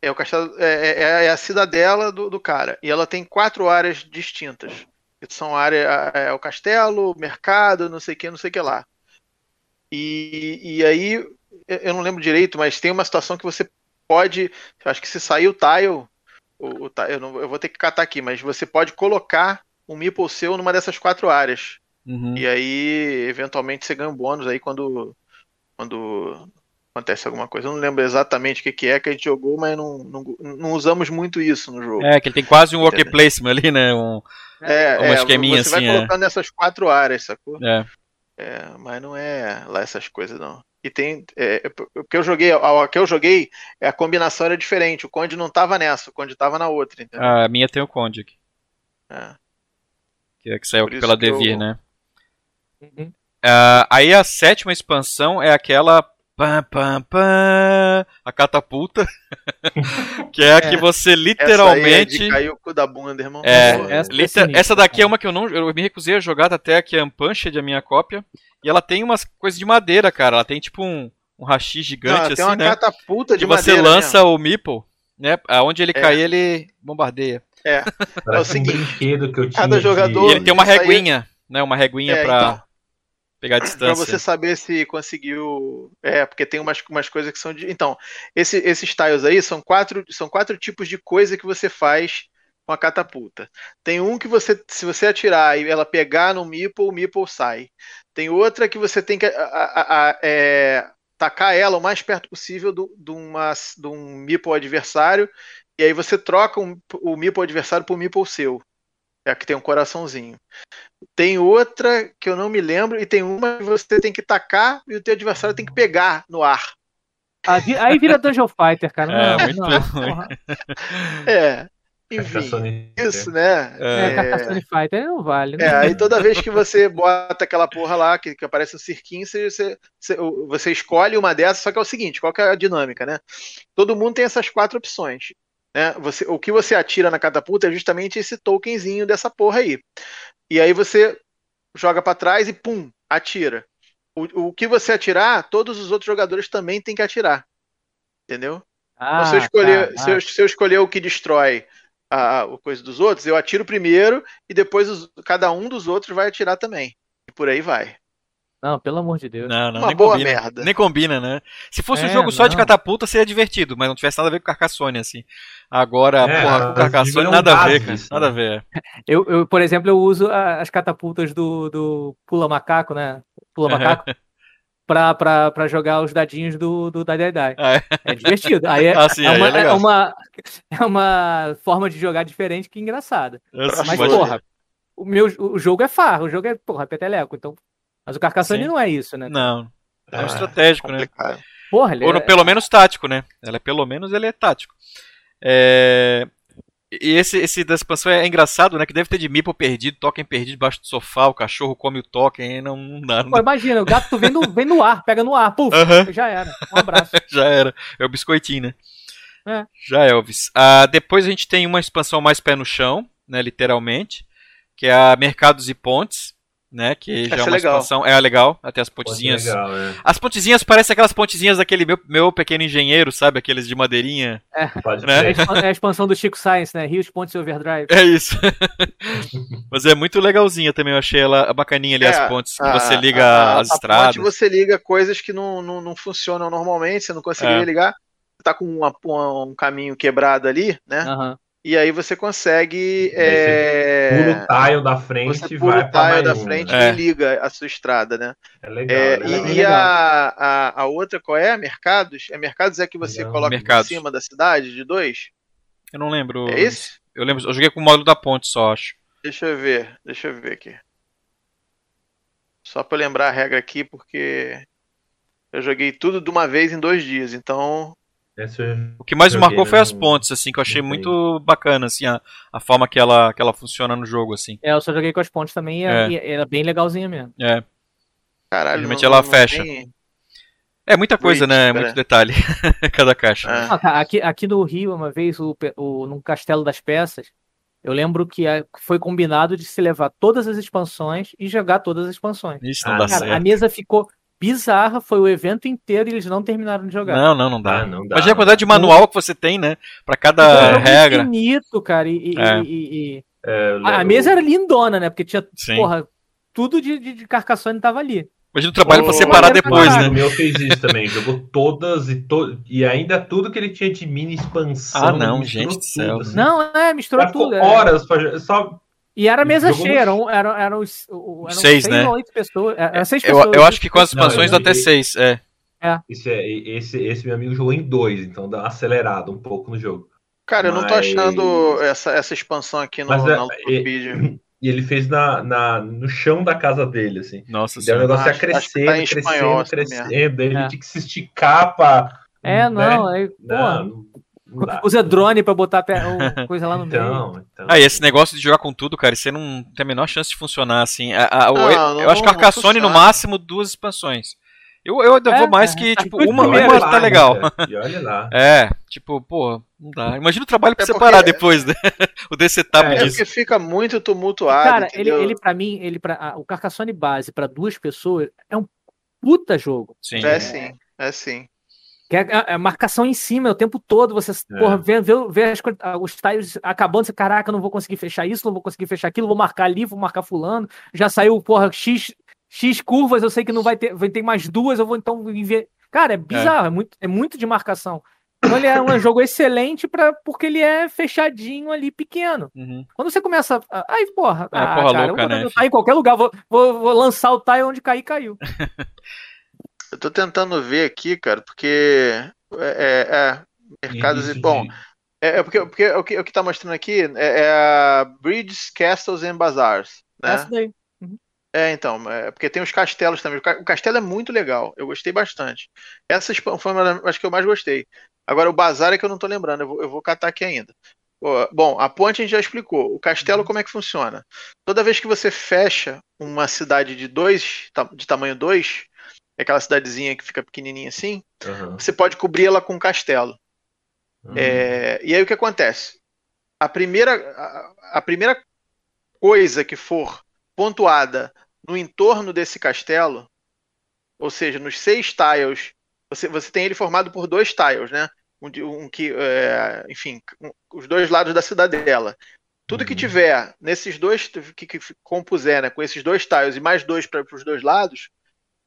é o castelo é, é, é, é a cidadela do, do, cara. E ela tem quatro áreas distintas. Que são área, é, o castelo, mercado, não sei o que, não sei o que lá. E, e aí, eu não lembro direito, mas tem uma situação que você pode. Acho que se sair o tile, o, o eu, não, eu vou ter que catar aqui, mas você pode colocar um meeple seu numa dessas quatro áreas. Uhum. E aí, eventualmente, você ganha um bônus aí quando, quando acontece alguma coisa. Eu não lembro exatamente o que, que é que a gente jogou, mas não, não, não usamos muito isso no jogo. É, que ele tem quase um worker placement ali, né? Um, é, uma é, esqueminha você assim. Você vai é. colocando nessas quatro áreas, sacou? É. é. Mas não é lá essas coisas, não. E tem. É, o que eu joguei, a que eu joguei, a combinação era diferente. O Conde não tava nessa, o Conde tava na outra, entendeu? Ah, a minha tem o Conde aqui. É. Que, é que saiu pela Devir, eu... né? Uhum. Uh, aí a sétima expansão é aquela Pam, pam, pam, a catapulta. que é a que é. você literalmente. Essa aí é de cair o cu da bunda, irmão. É, essa, liter... essa daqui é uma que eu não. Eu me recusei a jogar, até aqui a Unpunched, a minha cópia. E ela tem umas coisas de madeira, cara. Ela tem tipo um, um rachi gigante, não, assim, tem uma né? catapulta de que madeira. você lança mesmo. o Meeple, né? Aonde ele é. cair, ele bombardeia. É. Parece é o seguinte, um brinquedo que eu tinha. Cada jogador. De... E ele tem uma reguinha, né? Uma reguinha é, pra. Então pegar a distância. Pra você saber se conseguiu. É, porque tem umas, umas coisas que são de. Então, esse, esses tiles aí são quatro, são quatro tipos de coisa que você faz com a catapulta. Tem um que você, se você atirar e ela pegar no Meeple, o Meeple sai. Tem outra que você tem que a, a, a, é, tacar ela o mais perto possível do, do, uma, de um Meeple adversário. E aí você troca um, o Meeple adversário por Meeple seu. É a que tem um coraçãozinho. Tem outra que eu não me lembro, e tem uma que você tem que tacar e o teu adversário tem que pegar no ar. Aí vira Dungeon Fighter, cara. É, não, muito não. É. Enfim, isso, né? É, é... Fighter não vale. Né? É, aí toda vez que você bota aquela porra lá, que, que aparece um cirquinho, você, você, você escolhe uma dessas, só que é o seguinte, qual que é a dinâmica, né? Todo mundo tem essas quatro opções. Né? Você, o que você atira na catapulta é justamente esse tokenzinho dessa porra aí. E aí você joga para trás e pum, atira. O, o que você atirar, todos os outros jogadores também têm que atirar. Entendeu? Ah, então, se, eu escolher, tá, se, eu, se eu escolher o que destrói a, a coisa dos outros, eu atiro primeiro e depois os, cada um dos outros vai atirar também. E por aí vai. Não, pelo amor de Deus. Não, não, Uma nem boa combina. merda. Nem combina, né? Se fosse é, um jogo só não. de catapulta, seria divertido, mas não tivesse nada a ver com Carcassonne, assim. Agora, é, porra, com Carcassonne, nada a ver, cara. Isso, nada a ver. Eu, eu, por exemplo, eu uso as catapultas do, do Pula Macaco, né? Pula Macaco. Pra, pra, pra jogar os dadinhos do, do Die Die Die. Ah, é. é. divertido. Aí é, ah, sim, é, uma, é, é, uma, é uma forma de jogar diferente que engraçada. Eu Mas, porra, o meu o jogo é farra, o jogo é, porra, peteleco. Então, mas o Carcassonne Sim. não é isso, né? Não. É um Ah, estratégico, né? complicado. Porra, ele Ou é... pelo menos tático, né? Ela é, pelo menos ele é tático. É, E esse, esse da expansão é engraçado, né? Que deve ter de meeple perdido, token perdido debaixo do sofá, o cachorro come o token, e não, não dá. Não Pô, imagina, o gato vem no, vem no ar, pega no ar, puf, Aham. já era. Um abraço. Já era. É o biscoitinho, né? É. Já Elvis. Ah, depois a gente tem uma expansão mais pé no chão, né? Literalmente. Que é a Mercados e Pontes, né? Que já é é uma legal. expansão. É legal, até as pontezinhas. legal, né? As pontezinhas parecem aquelas pontezinhas daquele meu, meu pequeno engenheiro, sabe? Aqueles de madeirinha. Pode Né? É a é a expansão do Chico Science, né? Rios, Pontes e Overdrive. É isso. Mas é muito legalzinha também, eu achei ela bacaninha ali, É, as pontes, que a- você liga a- as a estradas. ponte você liga coisas que não, não, não funcionam normalmente, você não conseguiria É. ligar. Você tá com uma- um caminho quebrado ali, né? Aham. E aí você consegue. Aí você Pula é, o tile da frente Você e pula vai o pra tile da frente? É. e liga a sua estrada, né? É legal. É, é legal. e e legal. a, a, a outra qual é? Mercados? É Mercados é que você Legal. coloca Mercados. em cima da cidade de dois? Eu não lembro. É esse? Eu lembro, eu joguei com o módulo da ponte só, acho. Deixa eu ver, deixa eu ver aqui. Só pra eu lembrar a regra aqui, porque eu joguei tudo de uma vez em dois dias, então. O que mais me marcou foi né, as pontes, assim, que eu achei muito bacana, assim, a, a forma que ela, que ela funciona no jogo, assim. É, eu só joguei com as pontes também e É. era bem legalzinha mesmo. É, Caralho, Geralmente não- ela não fecha. tem- é muita coisa, né? pera. Muito detalhe, cada caixa. Ah. Cara, aqui, aqui no Rio, uma vez, o, pe- o, num Castelo das Peças, eu lembro que foi combinado de se levar todas as expansões e jogar todas as expansões. Isso não Ah, dá cara, Cara, a certo. mesa ficou bizarra, foi o evento inteiro e eles não terminaram de jogar. Não, não, não dá. Ah, não dá, Imagina a quantidade de manual que você tem, né? Pra Então, cada era um jogo regra. infinito, cara. E, É. e- e- É, a, a mesa era lindona, né? Porque tinha, Sim. porra, tudo de, de, de Carcassonne tava ali. Imagina o trabalho pra separar depois, O né? meu fez isso também, jogou todas e, to... e ainda tudo que ele tinha de mini expansão. Ah, não, gente do céu. tudo, assim. Não, é, misturou Mas ficou tudo. é. horas pra... só E era mesa cheia, eram, eram, eram, os- eram Seis, seis né? ou oito pessoas. é, Era seis Eu, pessoas. eu acho que com as expansões dá até seis, é. esse, é- esse, esse meu amigo jogou em dois, então dá uma acelerada um pouco no jogo. Cara, eu não tô Mas- achando essa, essa expansão aqui no, Mas é- na Wikipedia. E ele fez na, na, no chão da casa dele, assim. Nossa Daí o negócio ia Acho- acho que crescendo, tá crescendo, espanhol crescendo. Daí ele É. tinha que se esticar pra. É, não, né? aí, Não, porra, não, não. Usa drone pra botar coisa lá no meio. Então, então. Ah, e esse negócio de jogar com tudo, cara, você não tem a menor chance de funcionar assim. A- a- Não, eu não- acho que não Carcassonne no máximo duas expansões. Eu, eu ainda É, vou mais é, que, tá tipo, uma, primeiro uma lá, tá legal. E olha lá. É, tipo, pô, não dá. Imagina o trabalho pra É porque- separar depois, né? O desse setup É, É disso. porque fica muito tumultuado. Cara, ele, entendeu? ele para mim, ele pra, ah, o Carcassonne base pra duas pessoas é um puta jogo. Sim. É sim, é sim. Que é, é- é marcação em cima é o tempo todo, você É. porra, vê, vê, vê as ah, os tiles acabando, você, caraca, não vou conseguir fechar isso, não vou conseguir fechar aquilo, vou marcar ali, vou marcar fulano, já saiu, porra, X, X curvas, eu sei que não vai ter, vai ter mais duas, eu vou então ver. Cara, é bizarro, é, muito, é muito de marcação. Então ele é um jogo excelente pra, porque ele é fechadinho ali, pequeno. Uhum. Quando você começa. a- Aí, porra, É, ah, porra cara, louca, eu vou né, em qualquer lugar, vou, vou, vou lançar o tile onde cair, caiu. Eu tô tentando ver aqui, cara, porque. É, é, é, mercados e. Isso Bom, é, é porque, porque o, que, o que tá mostrando aqui é, é a Bridges, Castles and Bazaars. Né? Essa daí. É, então, é porque tem os castelos também. O ca- O castelo é muito legal, eu gostei bastante. Essa foi uma das que eu mais gostei. Agora, o bazar é que eu não tô lembrando, eu vou, eu vou catar aqui ainda. Bom, a ponte a gente já explicou. O castelo, como é que funciona? Toda vez que você fecha uma cidade de dois, de tamanho 2, é aquela cidadezinha que fica pequenininha assim, Aham. você pode cobri-la com um castelo. Uhum. É, e aí o que acontece? A primeira, a, a primeira coisa que for pontuada no entorno desse castelo, ou seja, nos seis tiles, você, você tem ele formado por dois tiles, né? Um, um que, é, enfim, um- os dois lados da cidadela. Tudo que Uhum. tiver nesses dois que, que compuser, né, com esses dois tiles e mais dois para os dois lados,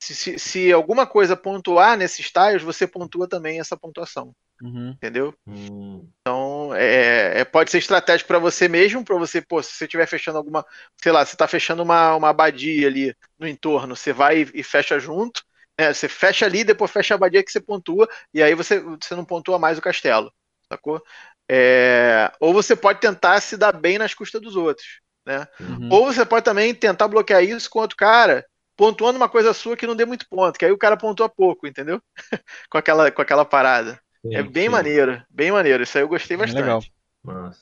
se, se, se alguma coisa pontuar nesses tiles, você pontua também essa pontuação, Uhum. entendeu? Hum. Então, é, é- pode ser estratégico para você mesmo, para você, pô, se você estiver fechando alguma, sei lá, você está fechando uma, uma abadia ali no entorno, você vai e, e fecha junto, né? Você fecha ali, depois fecha a abadia que você pontua, e aí você, você não pontua mais o castelo, sacou? É, ou você pode tentar se dar bem nas custas dos outros. né? Uhum. Ou você pode também tentar bloquear isso com outro cara, pontuando uma coisa sua que não dê muito ponto, que aí o cara pontua pouco, entendeu? com, aquela, com aquela parada. Sim, é bem sim. maneiro, bem maneiro. Isso aí eu gostei Bem bastante. legal. Nossa.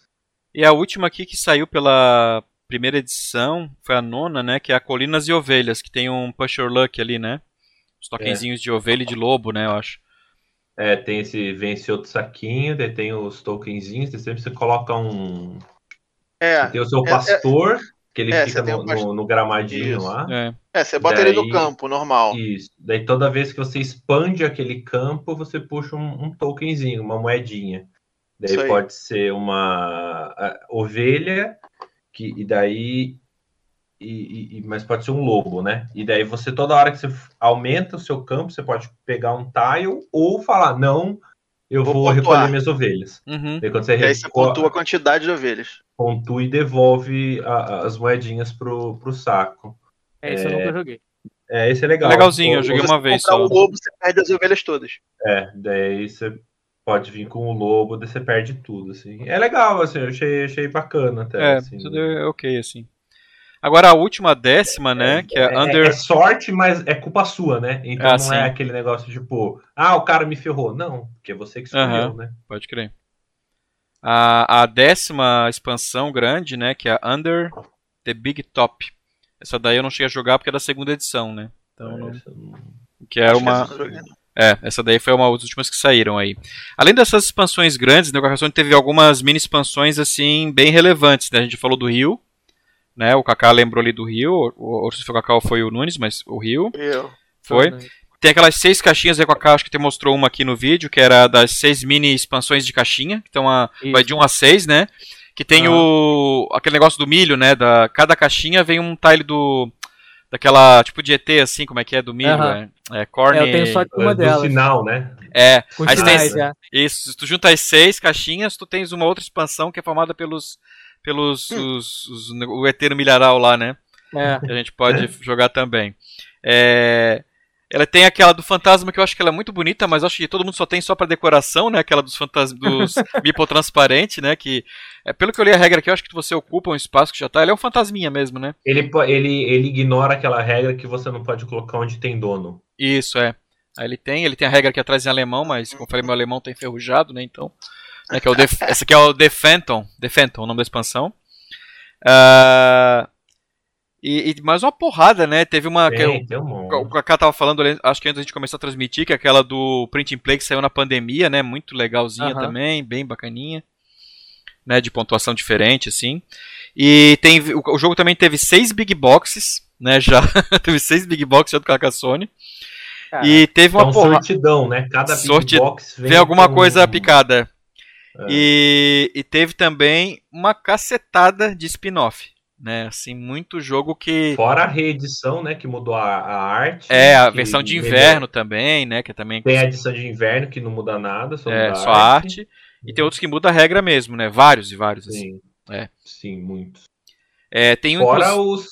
E a última aqui que saiu pela primeira edição foi a nona, né? Que é a Colinas e Ovelhas, que tem um Push Your Luck ali, né? Os tokenzinhos de ovelha e de lobo, né? Eu acho. É, tem esse vence outro saquinho, daí tem os tokenzinhos, daí sempre você coloca um. É, Tem o seu é- pastor, que ele é, fica no, no- no gramadinho Isso. lá. É. é, você bota ele no Daí- campo, normal. Isso. Daí toda vez que você expande aquele campo, você puxa um, um tokenzinho, uma moedinha. Daí Isso aí. pode ser uma ovelha, que, e daí. E, e- mas pode ser um lobo, né? E daí você, toda hora que você aumenta o seu campo, você pode pegar um tile ou falar, não, eu Vou vou, recolher minhas ovelhas. Uhum. Daí quando você, E aí você pontua a quantidade de ovelhas. pontua e devolve a- as moedinhas pro, pro saco. É isso eu nunca joguei. É, esse é legal. Legalzinho, eu joguei uma você vez comprar só. um lobo, você perde as ovelhas todas. É, daí você pode vir com o lobo, daí você perde tudo, assim. É legal, assim, eu achei, achei bacana até. É, assim. isso deu- é ok, assim. Agora a última décima, né? Que é É, Under. é sorte, mas é culpa sua, né? Então Ah, não sim. é aquele negócio tipo, ah, o cara me ferrou. Não, porque é você que escolheu, Aham. né? Pode crer. A, a décima expansão grande, né? Que é Under the Big Top. Essa daí eu não cheguei a jogar porque é da segunda edição, né? Então, não- Essa não- que era Acho que uma. É, essa daí foi uma das últimas que saíram aí. Além dessas expansões grandes, né, o Carcassonne teve algumas mini expansões assim bem relevantes. Né? A gente falou do Rio, né? O Kaká lembrou ali do Rio. O, o, se foi o Kaká ou foi o Nunes, mas o Rio Eu. foi. Né? Tem aquelas seis caixinhas aí com a caixa que te mostrou uma aqui no vídeo, que era das seis mini expansões de caixinha, que então a, Isso. vai de 1 a 6, né? Que tem Aham. o aquele negócio do milho, né? Da cada caixinha vem um tile do daquela tipo de ET assim, como é que é do milho, Aham. é, é corne. É, eu tenho só uma do delas. sinal, né? É, Com aí você tem sinais, é. isso, se tu junta as seis caixinhas, tu tens uma outra expansão que é formada pelos pelos os, os- o ET no milharal lá, né? É. que a gente pode jogar também. É, Ela tem aquela do fantasma que eu acho que ela é muito bonita, mas acho que todo mundo só tem só pra decoração, né? Aquela dos fantasmas dos Meeple transparente, né? Que é, pelo que eu li a regra aqui, eu acho que você ocupa um espaço que já tá. Ele é um fantasminha mesmo, né? Ele, ele, ele ignora aquela regra que você não pode colocar onde tem dono. Isso é. Aí ele tem, ele tem a regra aqui atrás em alemão, mas como eu falei, meu alemão tá enferrujado, né? Então, né, que é o Def- essa aqui é o The Phantom, The Phantom, o nome da expansão. Ah, e, e mais uma porrada, né? Teve uma que eu- Tem, tem um. O Kaká tava falando, acho que antes da gente começar a transmitir, que é aquela do Print and Play que saiu na pandemia, né? Muito legalzinha Aham. também, bem bacaninha. Né? De pontuação diferente, assim. E tem, o, o jogo também teve seis Big Boxes, né? Já. teve seis Big Boxes já do Carcassonne. Cara, E teve É uma um porra. sortidão, né? Cada big Sorti- box vem Vem alguma com- coisa picada. É. E, e teve também uma cacetada de spin-off. Né? Assim, muito jogo que. Fora a reedição, né? Que mudou a, a arte. É, a versão de melhor- inverno também, né? Que também Tem a edição de inverno que não muda nada, só, É, muda só a arte. E tem outros que mudam a regra mesmo, né? Vários e vários. Assim. Sim, É. sim, muitos. É, tem um Fora os.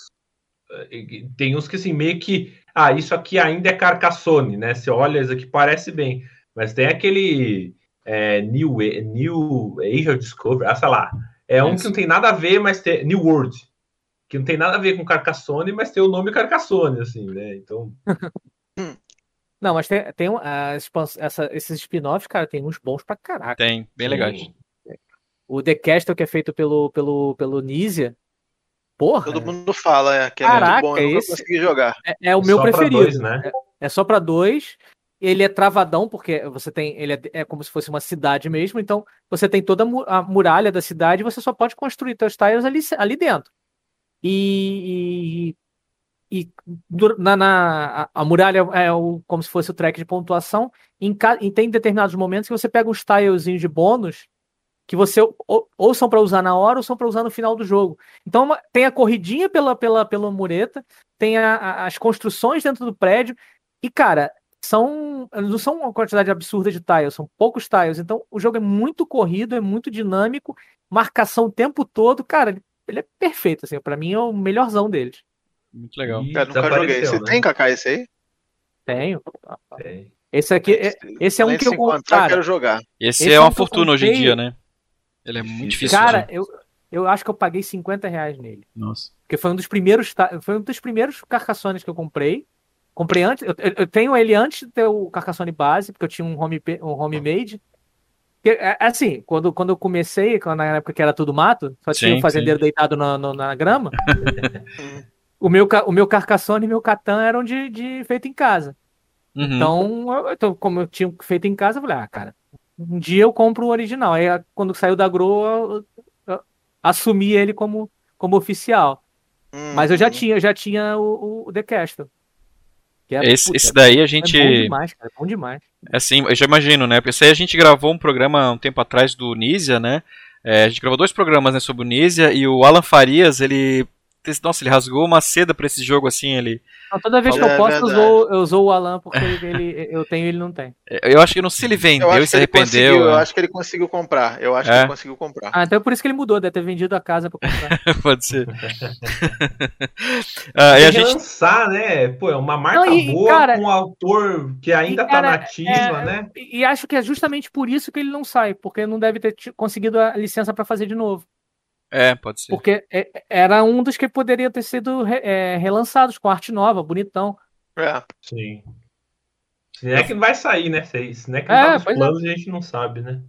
eh, Tem uns que assim, meio que. Ah, isso aqui ainda é Carcassone, né? Você olha, isso aqui parece bem. Mas tem aquele. É, New, New Age of Discovery, ah, sei lá. É um que não tem nada a ver, mas tem. New World. Que não tem nada a ver com Carcassone, mas tem o nome Carcassone, assim, né? Então. Não, mas tem, tem um- a expans- essa- esses spin-offs, cara, tem uns bons pra caraca. tem, bem legais. O The Castle, que é feito pelo, pelo, pelo Nisia, porra, Todo mundo fala é, que é Caraca, muito bom, eu nunca esse- consegui jogar. é, é o meu Só pra preferido. dois, né? É só pra dois. Ele é travadão, porque você tem. Ele é, é como se fosse uma cidade mesmo. Então, você tem toda a mu- a muralha da cidade e você só pode construir seus tiles ali, ali dentro. E. E, e na, na- a, muralha é o, como se fosse o track de pontuação. Em, ca- e tem determinados momentos que você pega uns tilezinhos de bônus que você ou, ou são para usar na hora ou são para usar no final do jogo. Então uma- tem a corridinha pela, pela, pela mureta, tem a- a- as construções dentro do prédio. E, cara, são não são uma quantidade absurda de tiles, são poucos tiles. Então, o jogo é muito corrido, é muito dinâmico, marcação o tempo todo. Cara, ele- ele é perfeito, assim. Para mim é o melhorzão deles. Muito legal. E Cara, nunca joguei. Você né? tem, Kaká, esse aí? Tenho. Tem. Esse aqui, é- esse é um que eu encontrar, cara, quero jogar. Esse, Esse é é uma um eu fortuna hoje em dia, né? Ele é muito Difícil. Cara, eu, eu acho que eu paguei 50 reais nele. Nossa. Porque foi um dos primeiros, foi um dos primeiros Carcassonnes que eu comprei. Comprei antes, eu, eu- tenho ele antes de ter o Carcassonne base, porque eu tinha um home um homemade. Que, é, assim, quando, quando eu comecei, quando, na época que era tudo mato, só tinha Sim, um fazendeiro deitado na, no- na grama. o meu, o meu Carcassonne e meu Catan eram de, de feito em casa. Uhum. Então, eu- então, como eu tinha feito em casa, eu falei, ah, cara, um dia eu compro o original. Aí, a- quando saiu da Grow, eu, eu- eu assumi ele como, como oficial. Hum, Mas eu já tinha, eu já tinha o, o The Castle. É, esse, puta, esse daí a é gente. bom demais, cara, é bom demais. Assim, eu já imagino, né? Porque esse aí a gente gravou um programa um tempo atrás do Nízia, né? É, a gente gravou dois programas né, sobre o Nízia e o Alan Farias, ele. Nossa, ele rasgou uma seda pra esse jogo assim, ele. Então, toda vez que É eu posso, eu usou, eu usou o Alan, porque ele, ele- eu tenho e ele não tem. Eu acho que não sei se ele Eu vendeu e que se arrependeu. eu né? acho que ele conseguiu comprar. Eu acho que É? ele conseguiu comprar. Ah, então é por isso que ele mudou, deve ter vendido a casa pra comprar. Pode ser. Ah, e a que gente. lançar, né? Pô, é uma marca Não, e- boa cara, com um autor que ainda e, tá cara, nativa, é, né? E, acho que é justamente por isso que ele não sai, porque não deve ter conseguido a licença pra fazer de novo. É, pode ser. Porque é- era um dos que poderia ter sido re- é, relançados com arte nova, bonitão. É. Sim. Se é que vai sair, né? Se se não é que É, tá nos pois é. planos, a gente não sabe, né?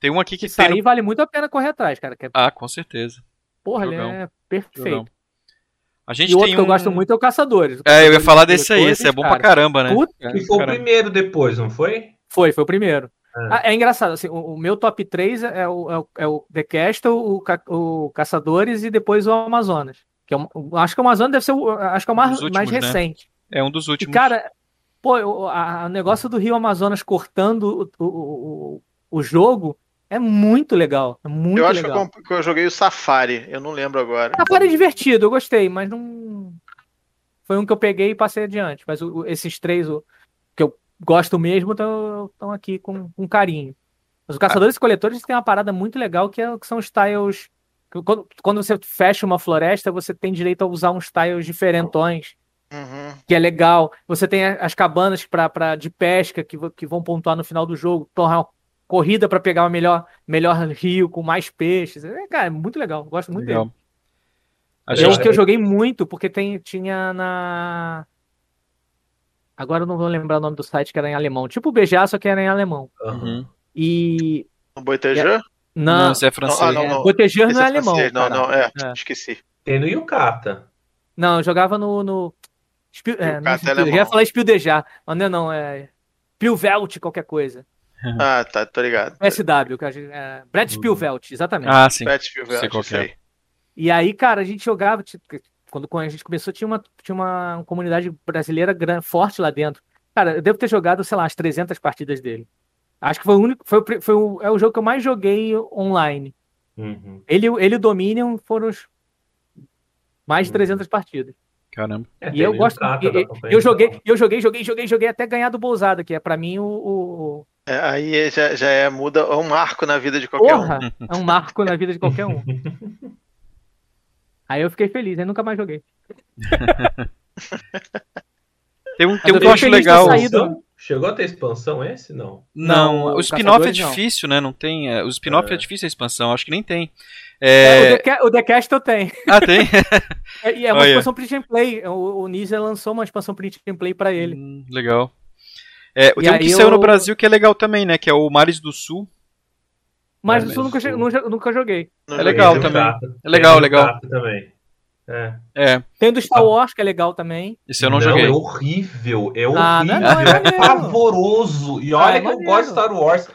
Tem um aqui que Se tem. sair, no- vale muito a pena correr atrás, cara. Que é, Ah, com certeza. porra, jogão. ele é perfeito. Jogão. A gente E outro tem que eu gosto muito é o Caçadores. O É, eu ia Caçadores falar desse aí, esse é bom cara, pra caramba, né? Puta, Que foi Caramba. o primeiro depois, não foi? foi, foi o primeiro. É. Ah, É, engraçado, assim, o, o meu top 3 é o, é o, é o The Castle, o, o Caçadores e depois o Amazonas. Que é acho que o Amazonas deve ser o, acho que é o mais, últimos, mais né? recente. É um dos E, últimos. cara, pô, o, a- o negócio do Rio Amazonas cortando o, o, o, jogo é muito legal. É muito eu acho que eu, legal. que eu joguei o Safari, eu não lembro agora. Safari é divertido, eu gostei, mas não. Foi um que eu peguei e passei adiante. Mas o- o- esses três, o, que eu gosto mesmo, estão aqui com, com carinho. Mas os caçadores e coletores têm uma parada muito legal que, é- que são os tiles. que Quando, quando você fecha uma floresta, você tem direito a usar uns tiles diferentões, Uhum. que é legal. Você tem as cabanas pra, pra, de pesca que, que vão pontuar no final do jogo, tornar uma corrida para pegar o melhor, melhor rio com mais peixes. É, cara, é muito legal. Gosto muito dele. Legal. A É um que eu joguei muito, porque tem, tinha na. Agora eu não vou lembrar o nome do site que era em alemão. Tipo o BGA, só que era em alemão. Uhum. E. No Boitejan? Não, Não, você é francês. Ah, não, é, não. Esse não é é alemão. francês, Não, não, é, É. esqueci. Tem no Yukata. Não, eu jogava no. no... É, não, é eu ia falar Spieldejar, mas não é não, é. Spielwelt, qualquer coisa. Ah, tá, tô ligado. SW, que a gente- é, Brad Spielwelt, exatamente. Ah, sim. Sei qual isso que é. E aí, cara, a gente jogava. Quando a gente começou, tinha uma, tinha uma comunidade brasileira gran- forte lá dentro. Cara, eu devo ter jogado, sei lá, umas 300 partidas dele. Acho que foi o único. Foi, foi o, é o jogo que eu mais joguei online. Uhum. Ele, ele e o Dominion foram os mais de 300 partidas. Caramba. É, E eu gosto. E- e- campanha eu joguei, geral. eu joguei, joguei, joguei, joguei até ganhar do Bolsada, que é pra mim o. o- É, aí já, já é muda é um marco na vida de qualquer um. Porra! É um marco na vida de qualquer um. Aí eu fiquei feliz, aí nunca mais joguei. Tem um, tem um acho legal. Chegou a ter expansão esse? Não. Não, Não, o spin-off é Caçadores não. difícil, né? Não tem. é, O spin-off é. É. difícil a expansão, acho que nem tem. É, É... o, The, The Cast eu tenho. Ah, tem? É, e é uma Olha. expansão print and play. O, o Nisa lançou uma expansão print and play pra ele. Hum, legal. É, tem um que saiu no Brasil que é legal também, né? Que é o Mares do Sul. Mas É, isso eu nunca, mas che- o- nunca, nunca joguei. Não É joguei legal também. É legal, legal. Também. É. É, Tem do Star Ah. Wars, que é legal também. esse eu não, joguei. É horrível. É horrível. Ah, não é não, é é pavoroso. E olha Ah, é que eu gosto de Star Wars.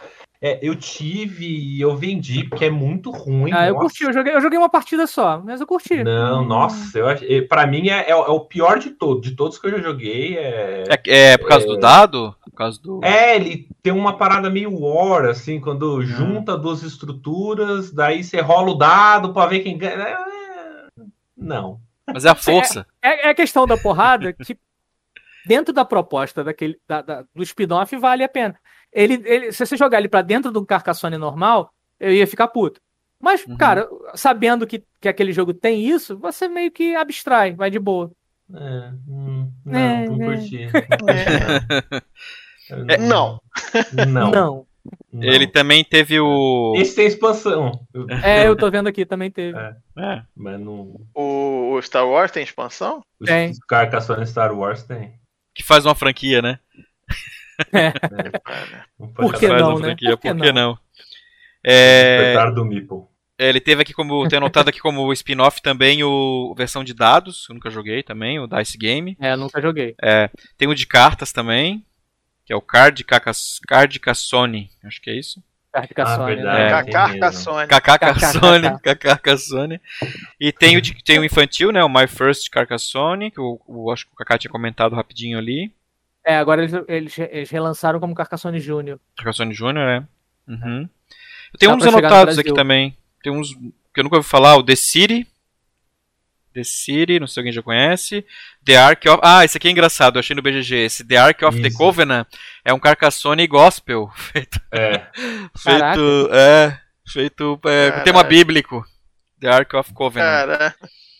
É, eu tive e eu vendi, porque é muito ruim. Ah, eu nossa. curti, eu joguei, eu joguei uma partida só, mas eu curti. Não, nossa, eu acho, pra mim é, é, o é o pior de todos. De todos que eu já joguei. É, É, é por causa do dado? Por causa do. é, ele tem uma parada meio war, assim, quando junta duas estruturas, daí você rola o dado pra ver quem ganha. É, Não. Mas é a força. É, é a questão da porrada que, dentro da proposta daquele, da- da- do spin-off, vale a pena. Ele, ele, se você jogar ele pra dentro de um Carcassonne normal, eu ia ficar puto. Mas, Uhum. cara, sabendo que, que aquele jogo tem isso, você meio que abstrai, vai de boa. É, hum, não, É, não é. curti. É. Não. Não. Não. Não. Ele também teve o. Esse tem expansão. É, eu tô vendo aqui, também teve. É. É, Mas não. O, o Star Wars tem expansão? Os Tem. Carcassonne Star Wars tem. que faz uma franquia, né? Né? Pode Por que não, né? franquia, Por que por que não? não? É, Despertar do Meeple. ele teve aqui como. Tem anotado aqui como spin-off também o versão de dados, eu nunca joguei também, o Dice Game. É, nunca joguei. Tem o de cartas também, que é o Card Cacas- Card Cassone, acho que é isso. Carcassonne, Ah, né? verdade. É. tem Carcassonne. Kaká Kaká, Cassone, Kaká. Kaká Cassone. E tem o, de- tem o infantil, né? O My First Carcassonne, que o, o- acho que o Kaká tinha comentado rapidinho ali. É, agora eles, eles, eles relançaram como Carcassonne Júnior. Carcassonne Jr., né? Uhum. Eu tenho Dá uns anotados aqui também. Tem uns que eu nunca ouvi falar, o The City. The City, não sei se alguém já conhece. The Ark of... Ah, esse aqui é engraçado, eu achei no BGG. Esse The Ark of the Isso. Covenant é um Carcassonne gospel. Feito... É. Caraca. feito é, feito é, com tema Caraca. bíblico. The Ark of Covenant. Cara,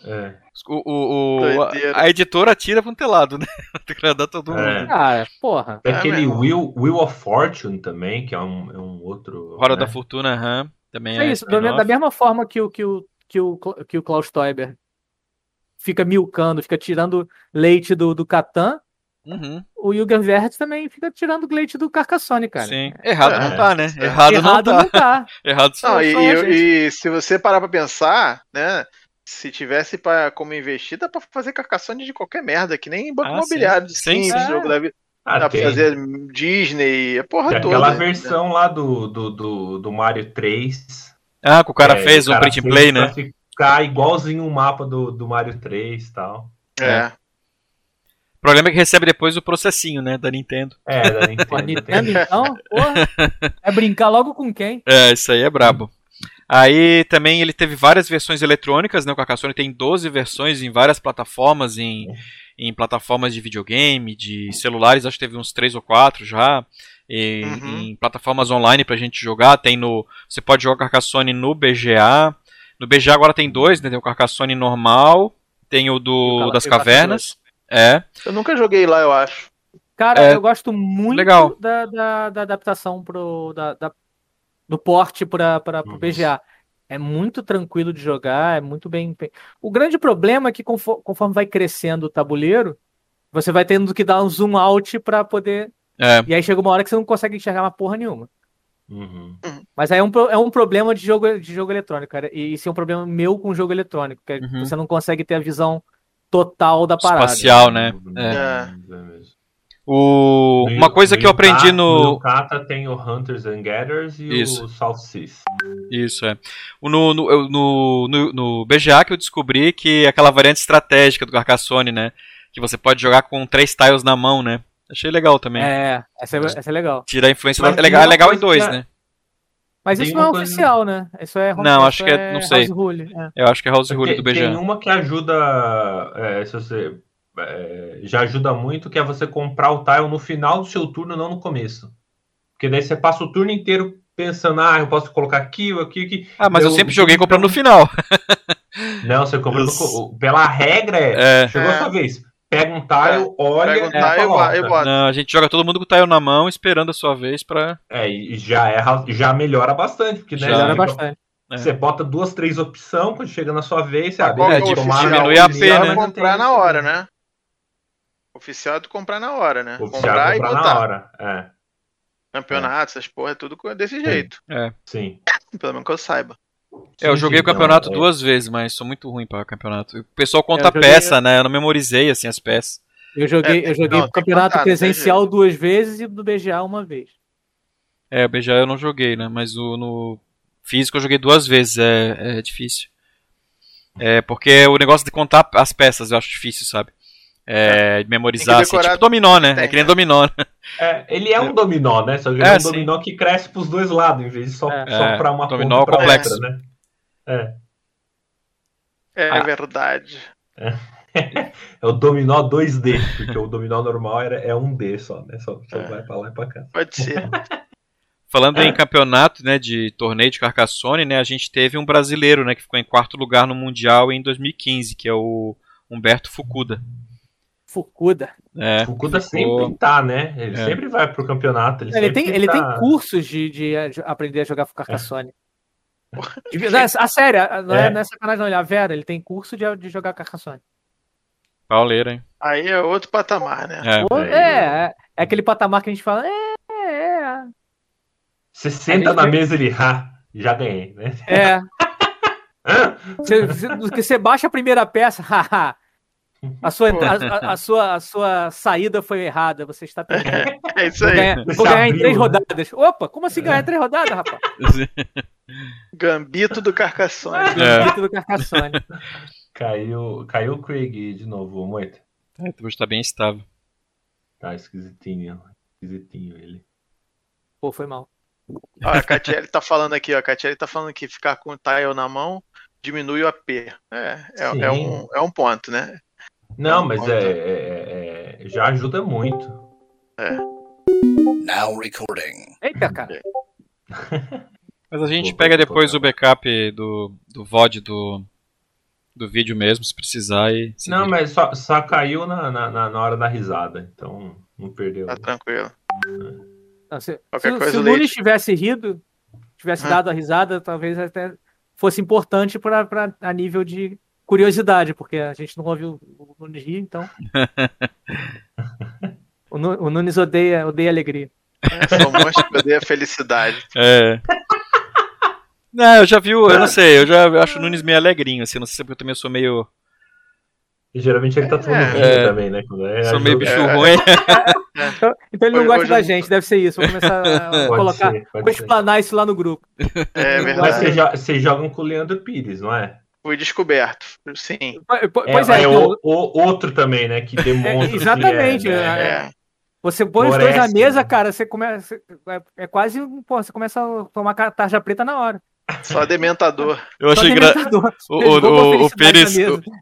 É. O, o, o- a, a editora tira pra um telado, né? Tem que agradar todo mundo. É. Ah, porra. Tem É aquele mesmo. Wheel, Wheel of Fortune também, que é um, é um outro. Roda né? da Fortuna, aham. Também É é. isso, da, spin-off. da mesma forma que o, que o, que o, que o Klaus Teuber fica milcando, fica tirando leite do, do Catan, Uhum, o Jürgen Wertz também fica tirando leite do Carcassonne, cara. sim. Errado É. não tá, né? É. Errado, Errado não não tá. tá. Errado só. não, e, só e- e se você parar pra pensar, né? Se tivesse pra, como investir, dá pra fazer Carcassonne de qualquer merda, que nem banco Ah, imobiliário de sim. Sim, jogo da vida. Ah, Dá pra fazer Disney, a porra Tem toda. aquela né? versão lá do, do, do, do Mario 3. Ah, que o cara é, fez o um print play, pra né? ficar igualzinho o mapa do, do Mario 3 e tal. É. O problema é que recebe depois o processinho, né? Da Nintendo. É, da Nintendo. Nintendo, então, porra. É brincar logo com quem? É, isso aí é brabo. Aí também ele teve várias versões eletrônicas, né? O Carcassonne tem 12 versões em várias plataformas, em, em plataformas de videogame, de celulares, acho que teve uns 3 ou 4 já. E, Uhum. Em plataformas online pra gente jogar, tem no. Você pode jogar Carcassonne no BGA. No BGA agora tem dois, né? Tem o Carcassonne normal, tem o o do Cala- das cavernas. É. Eu nunca joguei lá, eu acho. Cara, É, eu gosto muito legal. Da, da, da adaptação pro. Da, da- do porte para o. BGA. É muito tranquilo de jogar, é muito bem. O grande problema é que confo- conforme vai crescendo o tabuleiro, você vai tendo que dar um zoom out para poder. É. E aí chega uma hora que você não consegue enxergar uma porra nenhuma. Uhum. Mas aí é um, é um problema de jogo, de jogo eletrônico, cara. E isso é um problema meu com jogo eletrônico, que é Uhum. você não consegue ter a visão total da parada. Espacial, né? É. É. O... No Uma coisa no que eu aprendi Yukata- no. Yukata tem o Hunters and Gatherers e Isso. o South Seas. Isso, é. No, no, no, no, no BGA que eu descobri que é aquela variante estratégica do Carcassonne, né? Que você pode jogar com três tiles na mão, né? Achei legal também. É, essa é, essa é legal. Tirar a influência Mas da. É legal, é legal em dois, que é- né? Mas Tem isso não é coisa- oficial, né? Isso é Não, isso acho que é- não sei. House Rule, é. Eu acho que é House Rule do tem, tem BGA. uma que ajuda, é, se você é, já ajuda muito, que é você comprar o tile no final do seu turno, não no começo. Porque daí você passa o turno inteiro pensando, ah, eu posso colocar aqui, aqui, aqui. Ah, mas eu, Eu- sempre joguei comprando no final. Não, você compra no, pela regra é, É. chegou a É. sua vez. Pega um tile, olha Pega um tile e e bota. Não, a gente joga todo mundo com o tile na mão, esperando a sua vez pra. É, e já, é, ra- já melhora bastante, porque né, Já. Melhora você- bastante. É. Você bota duas, três opções, quando chega na sua vez, você abre, é é, diminui a pena, é né? comprar na hora, né? Oficial é tu comprar na hora, né? Oficial comprar é e comprar botar. na hora. É, Campeonato, essas porra, é tudo desse jeito. sim. Pelo menos que eu saiba. É, eu joguei sim, o campeonato não, é- duas vezes, mas sou muito ruim para campeonato. O pessoal conta É, joguei- peça, né? Eu não memorizei assim as peças. Eu joguei, É, eu joguei não, o campeonato contato, não tem presencial duas vezes e do BGA uma vez. É, o BGA eu não joguei, né? Mas o no físico eu joguei duas vezes, é, é difícil. É, porque o negócio de contar as peças eu acho difícil, sabe? É, de memorizar, assim, tipo dominó, né? Tem, é que nem né? dominó, né? É, ele é um dominó, né? Só que ele É, é um sim. dominó que cresce pros dois lados, em vez de só, É. só É, pra uma dominó ponta pra complexo. outra, né? É. É Ah. verdade. É o dominó 2D, porque o dominó normal era, é um D só, né? Só, só É. vai pra lá e pra cá. Pode ser. Falando É. em campeonato, né, de torneio de Carcassonne, né, a gente teve um brasileiro, né, que ficou em quarto lugar no Mundial em 2015, que é o Humberto Fukuda. Fukuda. É, O Fukuda ficou- sempre tá, né? Ele É. sempre vai pro campeonato. Ele, Ele tem, ele tá- tem cursos de, de de aprender a jogar Carcassonne. De- não, A sério, não é, É. não é sacanagem não, ele é a Vera, ele tem curso de, de jogar Carcassonne. Pauleira, hein? Aí é outro patamar, né? É. Aí, É, é, é aquele patamar que a gente fala, é, é, Você senta na mesa e ele, ha, já ganhei, né? é. Você, você- você baixa a primeira peça, haha. A sua, a, a- a sua, a sua saída foi errada, você está perdendo. É isso Vou aí. ganhar, Você vou ganhar em três rodadas. Opa, como assim ganhar em três rodadas, rapaz? Gambito do Carcassonne. É. Gambito do Carcassonne. Caiu, caiu o Craig de novo, muito. É, hoje tá bem estável. Tá esquisitinho. Esquisitinho ele. Pô, foi mal. Ó, a Catiele tá falando aqui, ó. A Catiele tá falando que ficar com o tile na mão diminui o AP. É, é, é um, é um ponto, né? Não, mas é, é- é- já ajuda muito. Now recording. Eita, cara. Mas a gente pega depois o backup do, do VOD do, do vídeo mesmo, se precisar. E se Não, mas só, só caiu na, na, na- hora da risada. Então não perdeu. Tá tranquilo. Não, se, Qualquer se- coisa, se o leite. Nunes tivesse rido, tivesse Ah. dado a risada, talvez até fosse importante pra, a nível de curiosidade, porque a gente não ouve o, Nunes rir, então. o, Nu- o Nunes odeia, odeia alegria. É, sou um monstro que odeia felicidade. É. Não, eu já vi, eu não sei, eu já acho o Nunes meio alegrinho, assim, não sei se é porque eu também sou meio, E geralmente ele tá É. vinho É. também, né? Quando é sou meio bicho É. ruim. Então, então ele não Hoje- gosta hoje da gente, deve ser isso. Vou começar a Pode colocar. ser, Vou ser. explanar isso lá no grupo. É Mas verdade. vocês jo- vocês jogam com o Leandro Pires, não é? Fui descoberto. Sim. Pois é, é, então, o, o- outro também, né? Que demonstra. É, exatamente, Que é, né? é. É. você põe os dois na mesa, né? cara, você começa. É, é quase. um- Pô, você começa a tomar tarja preta na hora. Só dementador. Eu achei engra... dementador. O, o, o, Pires,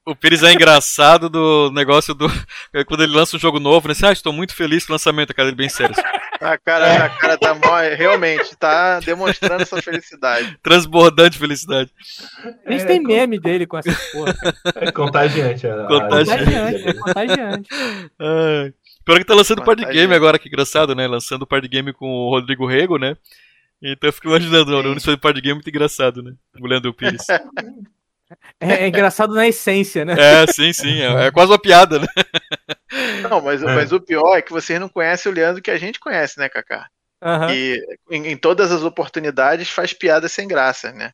o, Pires é engraçado do negócio do. é Quando ele lança um jogo novo, né? Assim, ah, estou muito feliz com o lançamento, cara, ele bem sério. A cara, a cara tá mó, realmente, tá demonstrando essa felicidade. Transbordante de felicidade. A gente É, tem meme dele com essa porra. É contagiante. a- Contagiante. Contagiante, é contagiante. Pior que tá lançando o Party. Game agora, que engraçado, né? Lançando o Party Game com o Rodrigo Rego, né? Então eu fico imaginando, o Nunes fazendo Party Game muito engraçado, né? O Leandro Pires. É, é engraçado na essência, né? É, sim, sim. É, é quase uma piada, né? Não, mas, É. mas o pior é que vocês não conhecem o Leandro que a gente conhece, né, Kaká? Aham. E em, em todas as oportunidades faz piada sem graça, né?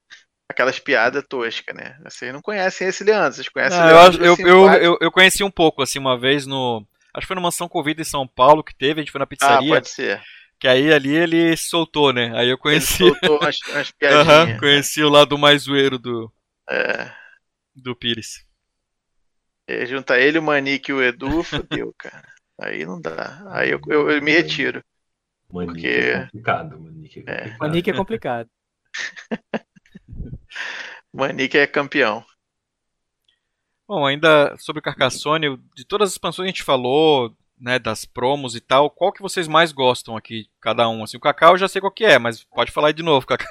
Aquelas piadas toscas, né? Vocês não conhecem esse Leandro, vocês conhecem Ah, o eu, Leandro. eu, eu, simpático. eu, eu conheci um pouco, assim, uma vez no. Acho que foi no Mansão Covid em São Paulo que teve, a gente foi na Ah, pizzaria. pode ser. Que aí ali ele soltou, né? Aí eu Ele conheci. soltou umas, umas Aham, piadinhas. conheci o lado mais zoeiro do, É, do Pires. e junta ele, o Manique e o Edu, fodeu, cara. Aí não dá. Aí eu, eu- eu me retiro. Manique Porque- é complicado, Manique é É. complicado. O Nick é complicado. Manique é campeão. Bom, ainda sobre o Carcassonne, de todas as expansões que a gente falou, né, das promos e tal, qual que vocês mais gostam aqui, cada um? Assim, o Kaká eu já sei qual que é, mas pode falar aí de novo, Kaká.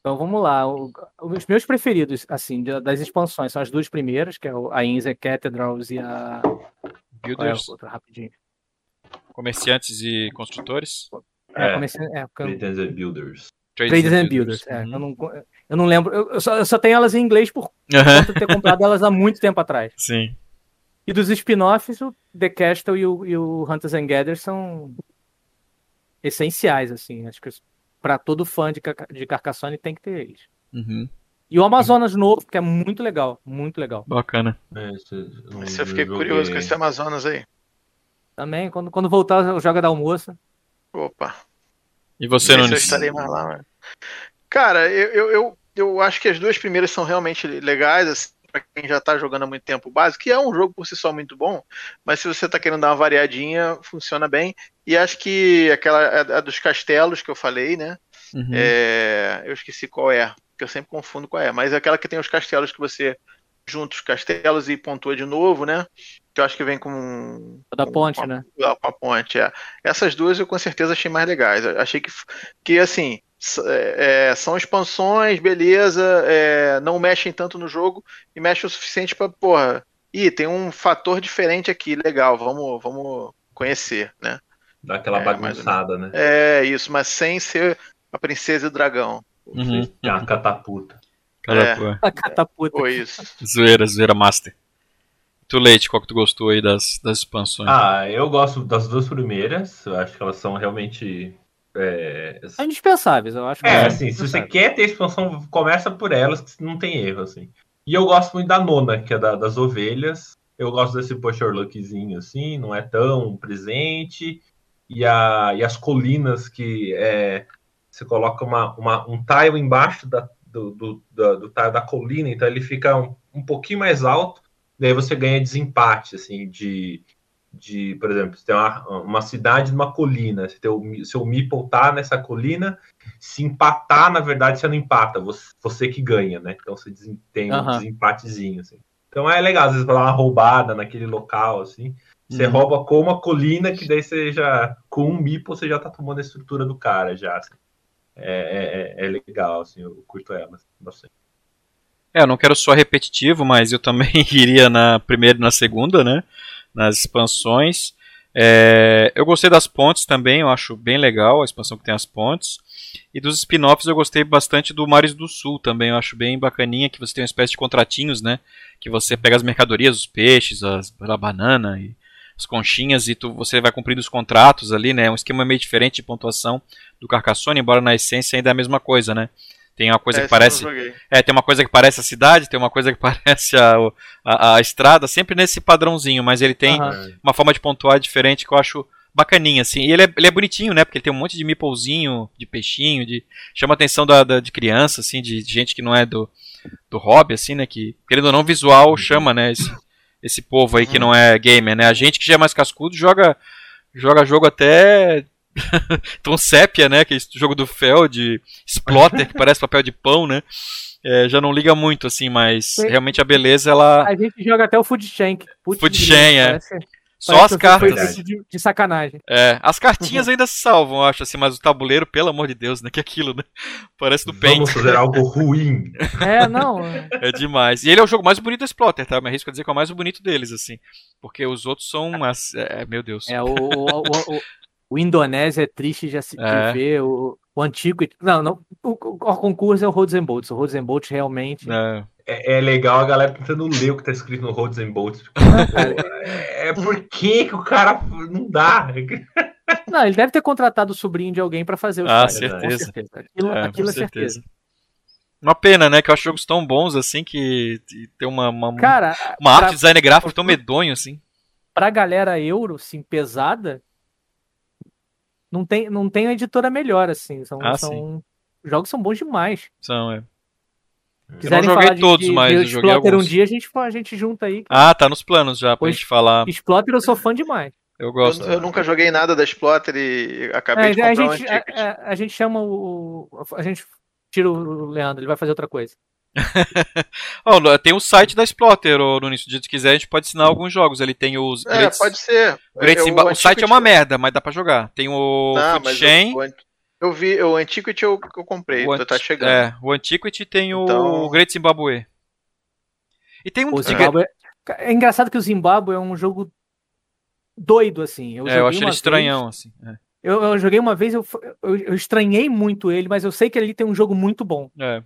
Então vamos lá. O- os meus preferidos, assim, da- das expansões são as duas primeiras, que é a Inza Cathedrals e a. Qual é a Builders, outra, rapidinho? comerciantes e construtores. É, É. comecei, é, eu- Traders and Builders. Traders and Builders. É, Uhum. eu, não, eu não lembro. Eu, só, eu só tenho elas em inglês por Aham, conta de ter comprado elas há muito tempo atrás. Sim. E dos spin-offs, o The Castle e o, e o Hunters and Gather são essenciais, assim. Acho que para todo fã de, de Carcassonne tem que ter eles. Uhum, E o Amazonas novo, que é muito legal, muito legal. Bacana. É, esse- eu Mas eu fiquei joguei. curioso com esse Amazonas aí. Também, quando, quando voltar, eu jogo da almoça. Opa. E você, Não eu estarei mais lá, mas... Cara, eu, eu, eu, eu acho que as duas primeiras são realmente legais, assim, pra quem já tá jogando há muito tempo o básico, que é um jogo por si só muito bom, mas se você tá querendo dar uma variadinha, funciona bem. E acho que aquela a, a dos castelos que eu falei, né? Uhum. É, eu esqueci qual é, porque eu sempre confundo qual é, mas é aquela que tem os castelos que você junta os castelos e pontua de novo, né? Que eu acho que vem com. Da com- ponte, com a- né? com a ponte, é. Essas duas eu com certeza achei mais legais. Achei que, que assim, é, é, são expansões, beleza, é, não mexem tanto no jogo e mexem o suficiente pra, porra, ih, tem um fator diferente aqui, legal, vamos, vamos conhecer, né? Dá aquela É, bagunçada, né? É isso, mas sem ser a princesa e o dragão. Uhum. Tem uma catapulta. É. A catapulta. Foi isso. zoeira, zoeira master. Tu, Leite, qual que tu gostou aí das, das expansões? Ah, eu gosto das duas primeiras. Eu acho que elas são realmente. É, São indispensáveis, eu acho. que é assim, se você quer ter expansão, começa por elas, que não tem erro, assim. E eu gosto muito da nona, que é da- das ovelhas. Eu gosto desse pusher lookzinho, assim, não é tão presente. E, a, e as colinas que é, você coloca uma, uma- um tile embaixo da, do, do, da- do tile da colina, então ele fica um, um pouquinho mais alto, daí você ganha desempate, assim, de, de por exemplo, você tem uma, uma cidade numa colina, você tem o, seu meeple tá nessa colina, se empatar, na verdade, você não empata, você, você que ganha, né? Então você tem um desempatezinho, assim. Então é legal, às vezes, pra dar uma roubada naquele local, assim. Você Uhum. rouba com uma colina, que daí você já, com um meeple, você já tá tomando a estrutura do cara, já. assim. É, é, é- é legal, assim, eu curto ela bastante. É, eu não quero só repetitivo, mas eu também iria na primeira e na segunda, né? Nas expansões. É, eu gostei das pontes também, eu acho bem legal a expansão que tem as pontes. E dos spin-offs eu gostei bastante do Mares do Sul também, eu acho bem bacaninha, que você tem uma espécie de contratinhos, né? Que você pega as mercadorias, os peixes, as, a banana e as conchinhas e tu, você vai cumprindo os contratos ali, né? É um esquema meio diferente de pontuação do Carcassonne, embora na essência ainda é a mesma coisa, né? Tem uma coisa Essa que parece é, tem uma coisa que parece a cidade, tem uma coisa que parece a, a, a estrada, sempre nesse padrãozinho, mas ele tem Aham. uma forma de pontuar diferente que eu acho bacaninha, assim. E ele é, ele é bonitinho, né? Porque ele tem um monte de meeplezinho, de peixinho, de chama a atenção da, da- de criança, assim, de, de gente que não é do, do hobby, assim, né? Que, querendo ou não, visual chama, né? Esse, esse povo aí que não é gamer, né? A gente que já é mais cascudo joga, joga jogo até... Tom Sépia, né? Que é esse jogo do Feld, Splotter, que parece papel de pão, né? É, já não liga muito, assim, mas Sim. realmente a beleza, ela. A gente joga até o Food Shank. Putz, Food Chain, é. parece- Só parece as cartas. De, de sacanagem. É, as cartinhas ainda se salvam, eu acho, assim, mas o tabuleiro, pelo amor de Deus, né? Que aquilo, né? Parece do Paint. Vamos fazer algo ruim. É, não. é- É demais. E ele é o jogo mais bonito da Splotter, tá? Me arrisco a dizer que é o mais bonito deles, assim. Porque os outros são umas. É, meu Deus. É, o, o, o, o, Indonésia é triste de, se- É. ver. O, o antigo. Não, não. O, o, o concurso é o Rhodes and Bolts. O Rhodes and Bolts realmente. É. É, é legal a galera tentando ler o que tá escrito no Roads and Bolts. É, é por que o cara não dá? Não, ele deve ter contratado o sobrinho de alguém pra fazer o Ah, com certeza. certeza. Aquilo, É, aquilo com é certeza. Uma pena, né? Que eu acho jogos tão bons assim que tem uma, uma, Cara, uma arte pra, design gráfico tão medonho assim. pra galera euro, assim, pesada, não tem, não tem uma editora melhor, assim. São, Ah, são, os jogos são bons demais. São, é. Eu Quiserem não joguei falar de- todos, de, mas de eu joguei Exploter um alguns. dia, a gente, a gente junta aí. Ah, tá nos planos já pra Pois- gente falar. Exploter eu sou fã demais. Eu Eu, gosto. eu nunca joguei nada da Splotter e acabei de É, a, comprar um gente, a, Antiquity. a- a gente chama o. A gente tira o Leandro, ele vai fazer outra coisa. No- tem o site da Splotter, ô, Nunes. Se quiser, a gente pode ensinar alguns jogos. Ele tem os É, Greats- pode ser. Great Eu- Simba- O site é uma merda, mas dá pra jogar. Tem o Não, Food Chain. o, o Ant- eu vi, o Antiquity eu, eu comprei, o então tá Anti- chegando. É, o Antiquity tem o Então- Great Zimbabwe. E tem um. O Zimbabwe é... é engraçado que o Zimbabwe é um jogo doido, assim. Eu, é, joguei eu uma ele vez- estranhão, assim. é. eu, eu joguei uma vez, eu, eu, eu estranhei muito ele, mas eu sei que ele tem um jogo muito bom. É.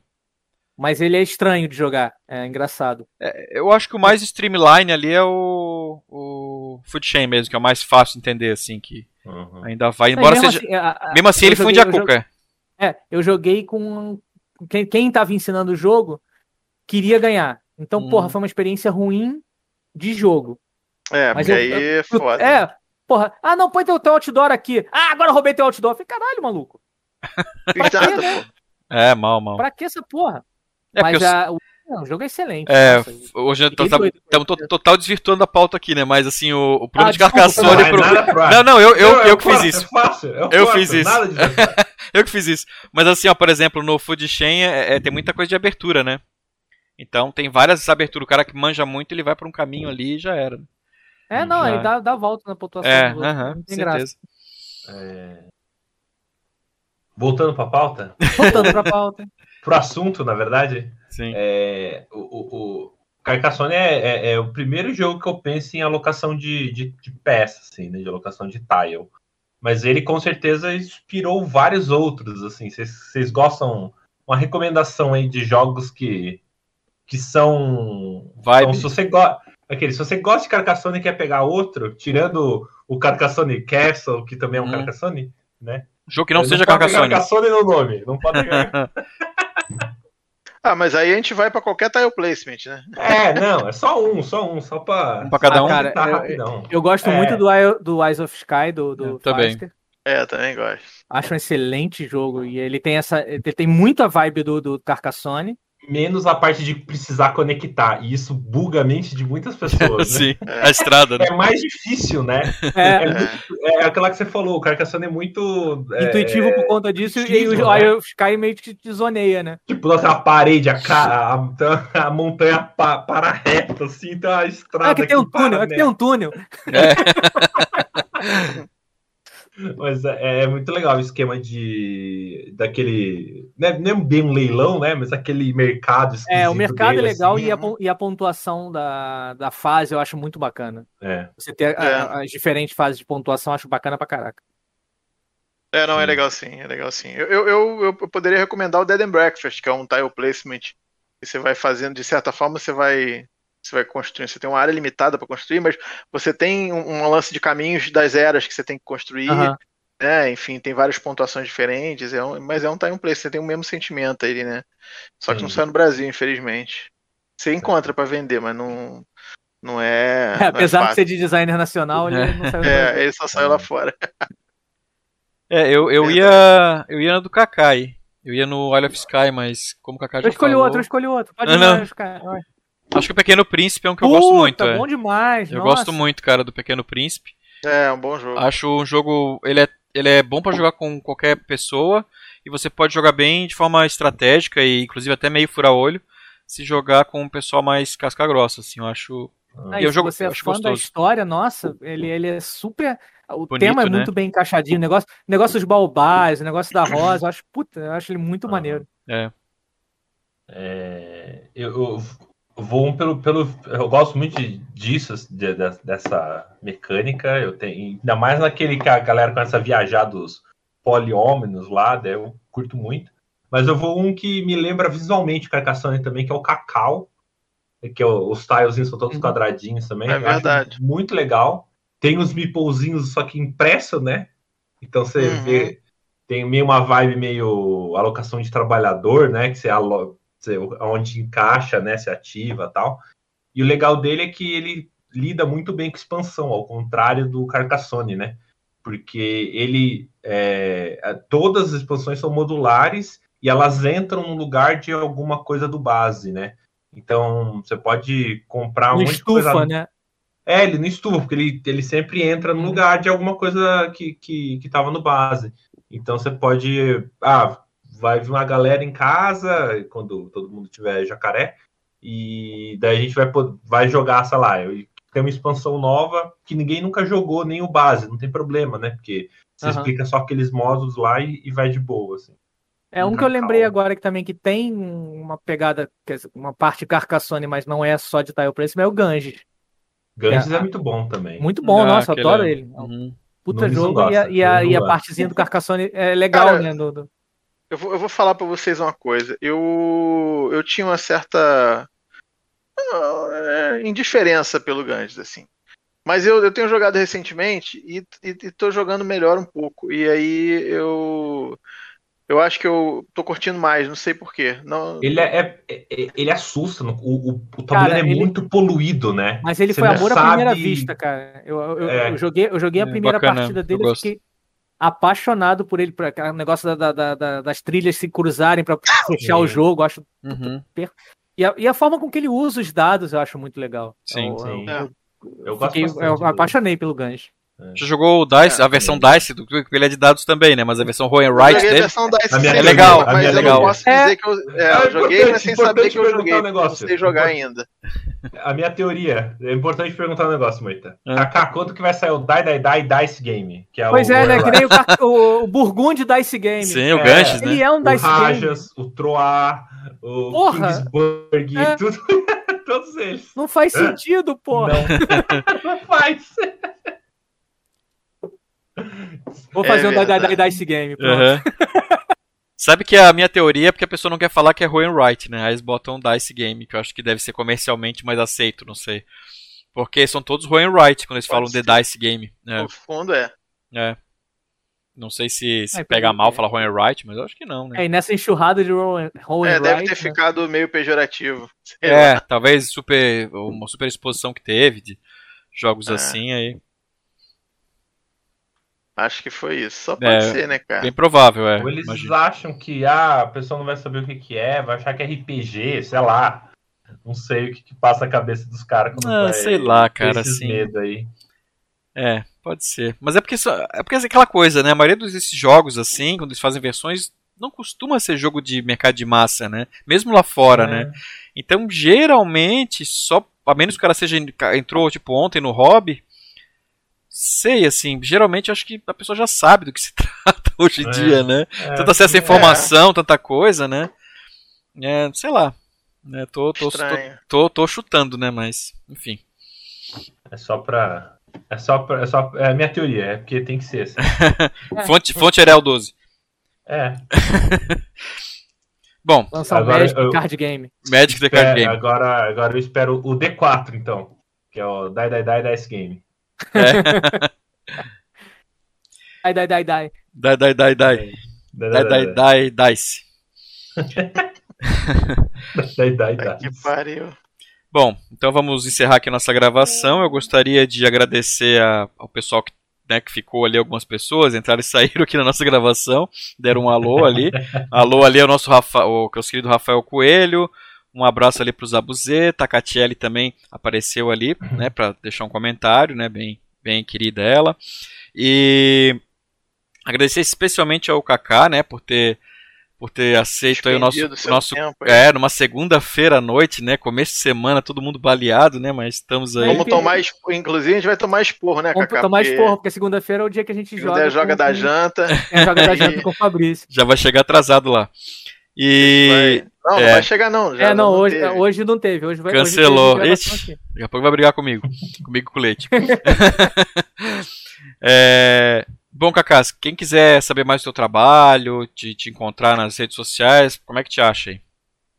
Mas ele é estranho de jogar. É engraçado. Eu acho que o mais streamline ali é o, o Food Chain mesmo, que é o mais fácil de entender, assim, que Uhum. ainda vai. Embora mesmo seja. assim, a- a- mesmo assim, eu ele joguei- funde a eu joguei- cuca. É, eu joguei com. Quem, quem tava ensinando o jogo queria ganhar. Então, Hum. porra, foi uma experiência ruim de jogo. É, Mas porque eu- aí é foda. É, porra. Ah, não, põe teu, teu outdoor aqui. Ah, agora eu roubei teu outdoor. Eu falei, caralho, maluco. Pra quê, né? pô. É, mal, mal. Pra que essa porra? É Mas eu- a- o, não, o jogo é excelente. É, Nossa, hoje estamos ele. total desvirtuando a pauta aqui, né? Mas assim, o, o plano Ah, de Carcassonne Não, pro. Não, não, eu, eu, Não, eu que fiz isso. Eu, Eu fiz isso. Eu que fiz isso. Mas assim, ó, por exemplo, no Food Chain é, é- tem muita coisa de abertura, né? Então tem várias aberturas. O cara que manja muito, ele vai pra um caminho ali e já era. É, não, Já. aí dá, dá volta na pontuação. É, aham, não tem graça. certeza. É. Voltando pra pauta, Voltando pra pauta. pro assunto, na verdade, Sim. é, o, o- o- Carcassonne é, é, é, o primeiro jogo que eu penso em alocação de, de, de peças, assim, né? De alocação de tile. Mas ele com certeza inspirou vários outros, assim. Vocês gostam? Uma recomendação aí de jogos que, que são. Vibe. Então, se você gosta. Aquele, se você gosta de Carcassonne e quer pegar outro, tirando o Carcassonne Castle, que também é um Hum. Carcassonne, né? Jogo que não seja ter Carcassonne. Carcassonne no nome. Não pode pegar. Ah, mas aí a gente vai pra qualquer tile placement, né? é, não, é só um, só um, só pra. Um pra cada Ah, um? cara, Tá eu- rapidão. Eu gosto É. muito do, do Eyes of Sky, do, do Eu também. É, também gosto. Acho um excelente jogo. E ele tem essa. Ele tem muita vibe do, do Carcassonne. Menos a parte de precisar conectar. E isso buga a mente de muitas pessoas, né? Sim, a estrada, né? É mais difícil, né? É, É, muito- é aquela que você falou, o Carcassonne é muito. é, intuitivo por conta disso. E o Eye né? of Sky meio que te zoneia, né? Tipo, nossa, a parede, a, ca- a, a montanha pa- para reta, assim, então a estrada. Ah, aqui tem um para, túnel, aqui né? tem um túnel. Mas é, é muito legal o esquema de. daquele. Não é, não é bem um leilão, né? Mas aquele mercado. É, o mercado dele, é legal assim. e, a, pon- e a pontuação da, da fase eu acho muito bacana. É. Você ter a- É. as diferentes fases de pontuação, eu acho bacana pra caraca. É, não, é legal sim, é legal sim. Eu, eu, eu, eu poderia recomendar o Dead and Breakfast, que é um tile placement que você vai fazendo, de certa forma, você vai. Você vai construindo, você tem uma área limitada para construir, mas você tem um, um lance de caminhos das eras que você tem que construir, né? Enfim, tem várias pontuações diferentes, é um- mas é um time place, você tem o mesmo sentimento aí, né? Só que não Sim. sai no Brasil, infelizmente. Você encontra para vender, mas não, não é. É, não é apesar de ser de designer nacional, ele É. não saiu É, Brasil. ele só saiu lá fora. É, eu, eu ia. Eu ia na do Kakai. Eu ia no Isle of Sky, mas como o Kakai já Eu escolhi falou, outro, eu escolhi outro. Pode Ah, não. Sky. Acho que o Pequeno Príncipe é um que eu Puta, gosto muito. é. bom demais. Eu nossa. gosto muito, cara, do Pequeno Príncipe. É, é um bom jogo. Acho um jogo. Ele é, ele é bom pra jogar com qualquer pessoa. E você pode jogar bem de forma estratégica e inclusive até meio fura-olho. Se jogar com um pessoal mais casca grossa, assim, eu acho. Ah, E e eu jogo- você é acho fã da gostoso. história, nossa, ele, ele é super. O Bonito, tema é né? muito bem encaixadinho. O negócio, negócio dos baobás, o negócio da rosa, eu acho, puta, eu acho ele muito Ah. maneiro. É. É, eu, eu vou um pelo, pelo. Eu gosto muito de- disso, de- de- dessa mecânica. Eu tenho, ainda mais naquele que a galera começa a viajar dos poliômenos lá, daí eu curto muito. Mas eu vou um que me lembra visualmente Carcassonne também, que é o Cacau. Que é o- os tilezinhos são todos Uhum. quadradinhos também. É verdade. muito legal. Tem os meeplezinhos, só que impresso, né? Então você Uhum. vê. Tem meio uma vibe meio alocação de trabalhador, né? Que você, alo, onde encaixa, né? Se ativa tal. E o legal dele é que ele lida muito bem com expansão, ao contrário do Carcassonne, né? Porque ele. é, todas as expansões são modulares e elas entram no lugar de alguma coisa do base, né? Então você pode comprar um de coisa estufa, né? é, ele não estufa, porque ele, ele sempre entra no Uhum. lugar de alguma coisa que, que, que tava no base. Então você pode. Ah, vai vir uma galera em casa, quando todo mundo tiver jacaré, e daí a gente vai, vai jogar, sei lá, tem uma expansão nova que ninguém nunca jogou, nem o base, não tem problema, né? Porque você Aham. explica só aqueles módulos lá e, e vai de boa, assim. É um que eu lembrei agora que também que tem uma pegada, quer dizer, uma parte Carcassonne, mas não é só de tile placement, é o Ganges. Ganges É, é, muito bom também. Muito bom, Ah, nossa, aquele adoro é- ele. É um Uhum. puta Nunes jogo e a, e a, e a partezinha do Carcassonne é legal, Cara, né? do- do- Eu vou, eu vou falar pra vocês uma coisa. Eu, eu tinha uma certa ah, é, indiferença pelo Ganges, assim. Mas eu, eu tenho jogado recentemente e, e, e tô jogando melhor um pouco. E aí eu. Eu acho que eu tô curtindo mais, não sei porquê. Não, Ele é, é- é- ele assusta, o, o, o tabuleiro é ele- muito poluído, né? Mas ele Você foi amor à sabe- primeira vista, cara. Eu, eu, É. eu joguei, eu joguei a É, primeira bacana, partida dele, gosto. fiquei apaixonado por ele, por aquele negócio da- da- da- das trilhas se cruzarem pra fechar o jogo. eu Acho, Uhum. e, a, e a forma com que ele usa os dados eu acho muito legal. Sim, eu, sim. Eu, É. Eu gosto fiquei- eu apaixonei pelo Ganges. Já jogou o Dice, É, a versão Dice, do, porque ele é de dados também, né? Mas a versão Roll and Write joguei a dele. É legal, mas a minha eu legal. não posso É. dizer que eu, é, É eu joguei, importante, mas sem saber que eu perguntar joguei. um eu Não negócio. sei jogar ainda. A minha teoria, é importante perguntar um negócio, Moita. É. Kaká, quando que vai sair o Die Die Die Dice Game? Que é Pois o, é, né? o, Que nem o, o, o Burgundy Dice Game. Sim, o É, Ganges, né? Ele é um o Dice Game. Rajas, o Troá, o Porra! Kingsburg, É. tudo, todos eles. Não faz sentido, porra. Não, não faz. Vou fazer É um da, da, verdade. da Dice Game. pronto. Aham. Sabe que a minha teoria é porque a pessoa não quer falar que é Roy and Wright, né? Aí eles botam Dice Game, que eu acho que deve ser comercialmente mais aceito, não sei. Porque são todos Roy and Wright quando eles Pode falam The ser. Dice Game. É, No fundo é. é. Não sei se, se É, pega mal falar Roy and Wright, mas eu acho que não, né? É, e nessa enxurrada de Rowan Rowan É, deve Wright, ter né? ficado meio pejorativo. É, lá. talvez super, uma super exposição que teve de jogos É. assim aí. Acho que foi isso. Só pode É, ser, né, cara? Bem provável, é. Ou eles imagino. acham que ah, a pessoa não vai saber o que, que é, vai achar que é RPG, sei lá. Não sei o que, que passa a cabeça dos caras quando Ah, vai sei lá, cara, esses assim. medo aí. É, pode ser. Mas é porque, só- é porque é aquela coisa, né? A maioria desses jogos, assim, quando eles fazem versões, não costuma ser jogo de mercado de massa, né? Mesmo lá fora, É. né? Então, geralmente, só. A menos que o cara seja, entrou, tipo, ontem no hobby. Sei, assim, geralmente eu acho que a pessoa já sabe do que se trata hoje em É. dia, né? É, Tanta acesso à informação, tanta coisa, né? É, sei lá. Né? Tô, tô, tô, tô, tô chutando, né? Mas, enfim. É só pra. É só pra. É, só, é a minha teoria, é porque tem que ser assim. É. Fonte, fonte Arial 12. É. Bom, Lançar Agora Magic eu- Card Game. Magic the Card É, Game. agora, agora eu espero o D4, então. Que é o Die Die Die Dice Game. É. Ai, dai, dai, dai. Die, die, die, die. Die Die, die, die, dice. Die Die Tá Die. que pariu. Bom, então vamos encerrar aqui a nossa gravação. Eu gostaria de agradecer a- ao pessoal que, né, que ficou ali, algumas pessoas entraram e saíram aqui na nossa gravação, deram um alô ali. alô ali é o nosso Rafa, o nosso querido Rafael Coelho. Um abraço ali para o Zabuzeta, a Catiele também apareceu ali, né, para deixar um comentário, né, bem, bem querida ela. E agradecer especialmente ao Kaká, né, por ter por ter aceito aí o nosso, nosso tempo aí. é, numa segunda-feira à noite, né? Começo de semana, todo mundo baleado, né? Mas estamos aí. Vamos tomar esporro. Inclusive, a gente vai tomar esporro, né, Vamos Cacá? tomar Porque esporro, porque segunda-feira é o dia que a gente joga. der joga com- da janta. É, joga da janta com o Fabrício. Já vai chegar atrasado lá. E Não, não é. vai chegar, não. Já É, não, vamos hoje, hoje não teve. Hoje vai Cancelou. Hoje Ixi. aqui. daqui a pouco vai brigar comigo. comigo com o leite. É, Bom, Cacá, quem quiser saber mais do seu trabalho, te, te encontrar nas redes sociais, como é que te acha aí?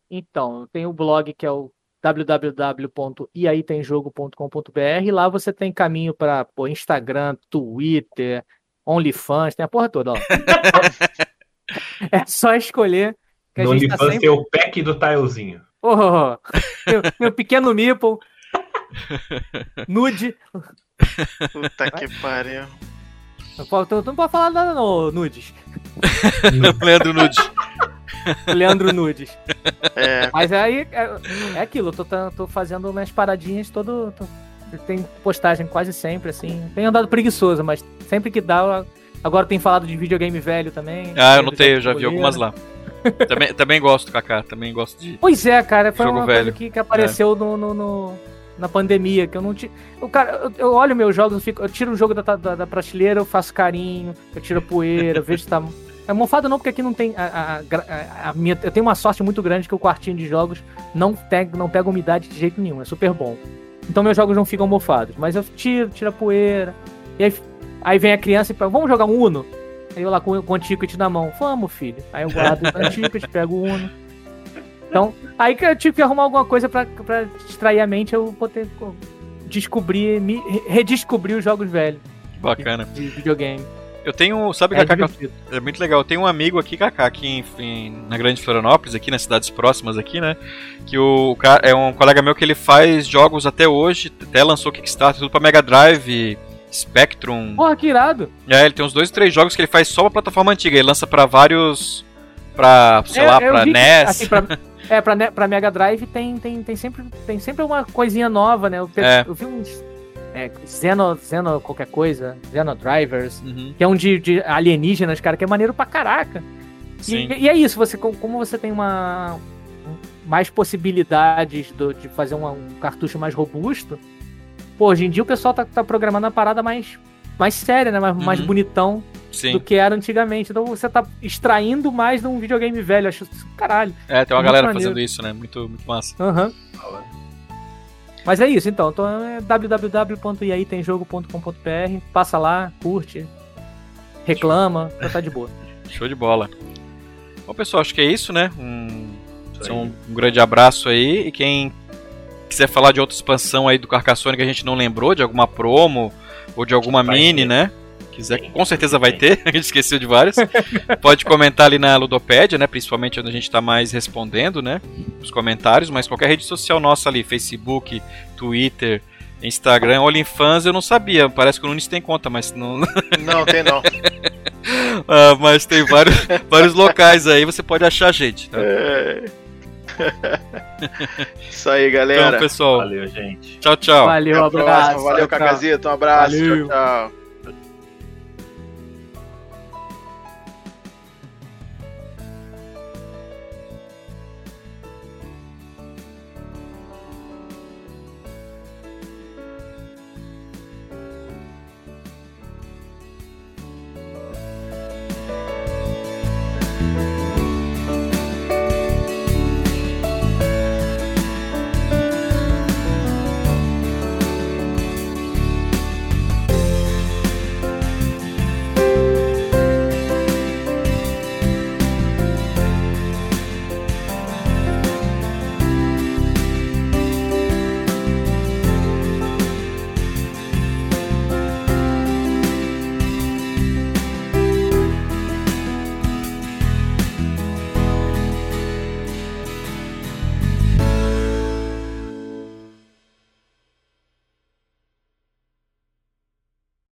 Então, tem o blog que é o www.iaitemjogo.com.br. Lá você tem caminho para Instagram, Twitter, OnlyFans, tem a porra toda, ó. é só escolher que No gente tá OnlyFans sempre. tem o pack do Tilezinho. Oh, oh, oh. Meu, meu pequeno meeple. Nude. Puta que pariu. Não pode, não pode falar nada, não, Nudes. Leandro Nude. Leandro Nudes. É, Mas aí é, é aquilo, eu tô, tá- tô fazendo minhas paradinhas todo. tô- tem postagem quase sempre, assim. Tenho andado preguiçoso, mas sempre que dá. Agora tem falado de videogame velho também. Ah, eu notei, eu já vi algumas lá. Também, também gosto, Cacá, também gosto de. Pois é, cara, foi Jogo uma velho. coisa que, que apareceu no, no- no- na pandemia, que eu não tinha. O cara, eu, eu olho meus jogos, eu, fico- eu tiro o jogo da, da, da prateleira, eu faço carinho, eu tiro a poeira, eu vejo se tá. É mofado não, porque aqui não tem. A, a- a minha, eu tenho uma sorte muito grande que o quartinho de jogos não pega, não pega umidade de jeito nenhum, é super bom. Então meus jogos não ficam mofados. Mas eu tiro, tiro a poeira. E aí, aí vem a criança e fala, vamos jogar um Uno? Aí eu lá com, com o Antiquity na mão, vamos, filho. Aí eu guardo o Antiquity, pego o Uno. Então, aí que eu tive que arrumar alguma coisa pra, pra distrair a mente, eu poder co- descobrir, me, re- redescobrir os jogos velhos Bacana. de videogame. Eu tenho. Sabe, É Cacá, que eu divertido. É muito legal. Eu tenho um amigo aqui, Kaká, aqui em, em- na Grande Florianópolis, aqui nas cidades próximas aqui, né? Que o, cara é um colega meu que ele faz jogos até hoje, até lançou Kickstarter, tudo pra Mega Drive, Spectrum. Porra, que irado! É, ele tem uns dois, três jogos que ele faz só pra plataforma antiga. Ele lança pra vários. pra, sei É, lá, pra vi NES. assim, pra- é, pra, pra Mega Drive tem, tem, tem, sempre, tem sempre uma coisinha nova, né? Eu, É. eu vi uns. É, Xeno, Xeno qualquer coisa, Xeno Drivers, Uhum, que é um de, de alienígenas, cara, que é maneiro pra caraca. sim. E, e é isso, você, com- como você tem uma mais possibilidades do- de fazer um cartucho mais robusto, pô, hoje em dia o pessoal tá, tá programando a parada mais, mais séria, né? Mais, mais Uhum. bonitão Sim. do que era antigamente. Então você tá extraindo mais de um videogame velho, acho isso caralho. É, tem uma galera maneiro. fazendo isso, né? Muito, muito massa. Aham. Mas é isso, então. então é www.iaitemjogo.com.br. Passa lá, curte, reclama, tá de boa. Show de bola. Bom, pessoal, acho que é isso, né? Um, um, um grande abraço aí. E quem quiser falar de outra expansão aí do Carcassonne que a gente não lembrou, de alguma promo ou de alguma vai mini, ter. né? Quiser, Sim, com certeza vai ter, a gente esqueceu de várias. Pode comentar ali na Ludopédia, né? Principalmente onde a gente está mais respondendo, né? Os comentários, mas qualquer rede social nossa ali, Facebook, Twitter, Instagram, OnlyFans, eu não sabia. Parece que o Nunes tem conta, mas não. Não, tem não. ah, mas tem vários, vários locais aí, você pode achar a gente. Tá? É... Isso aí, galera. Então, pessoal. Valeu, gente. Tchau, tchau. Valeu, um abraço. Valeu, Cacazito. Um abraço. Valeu. Tchau, tchau.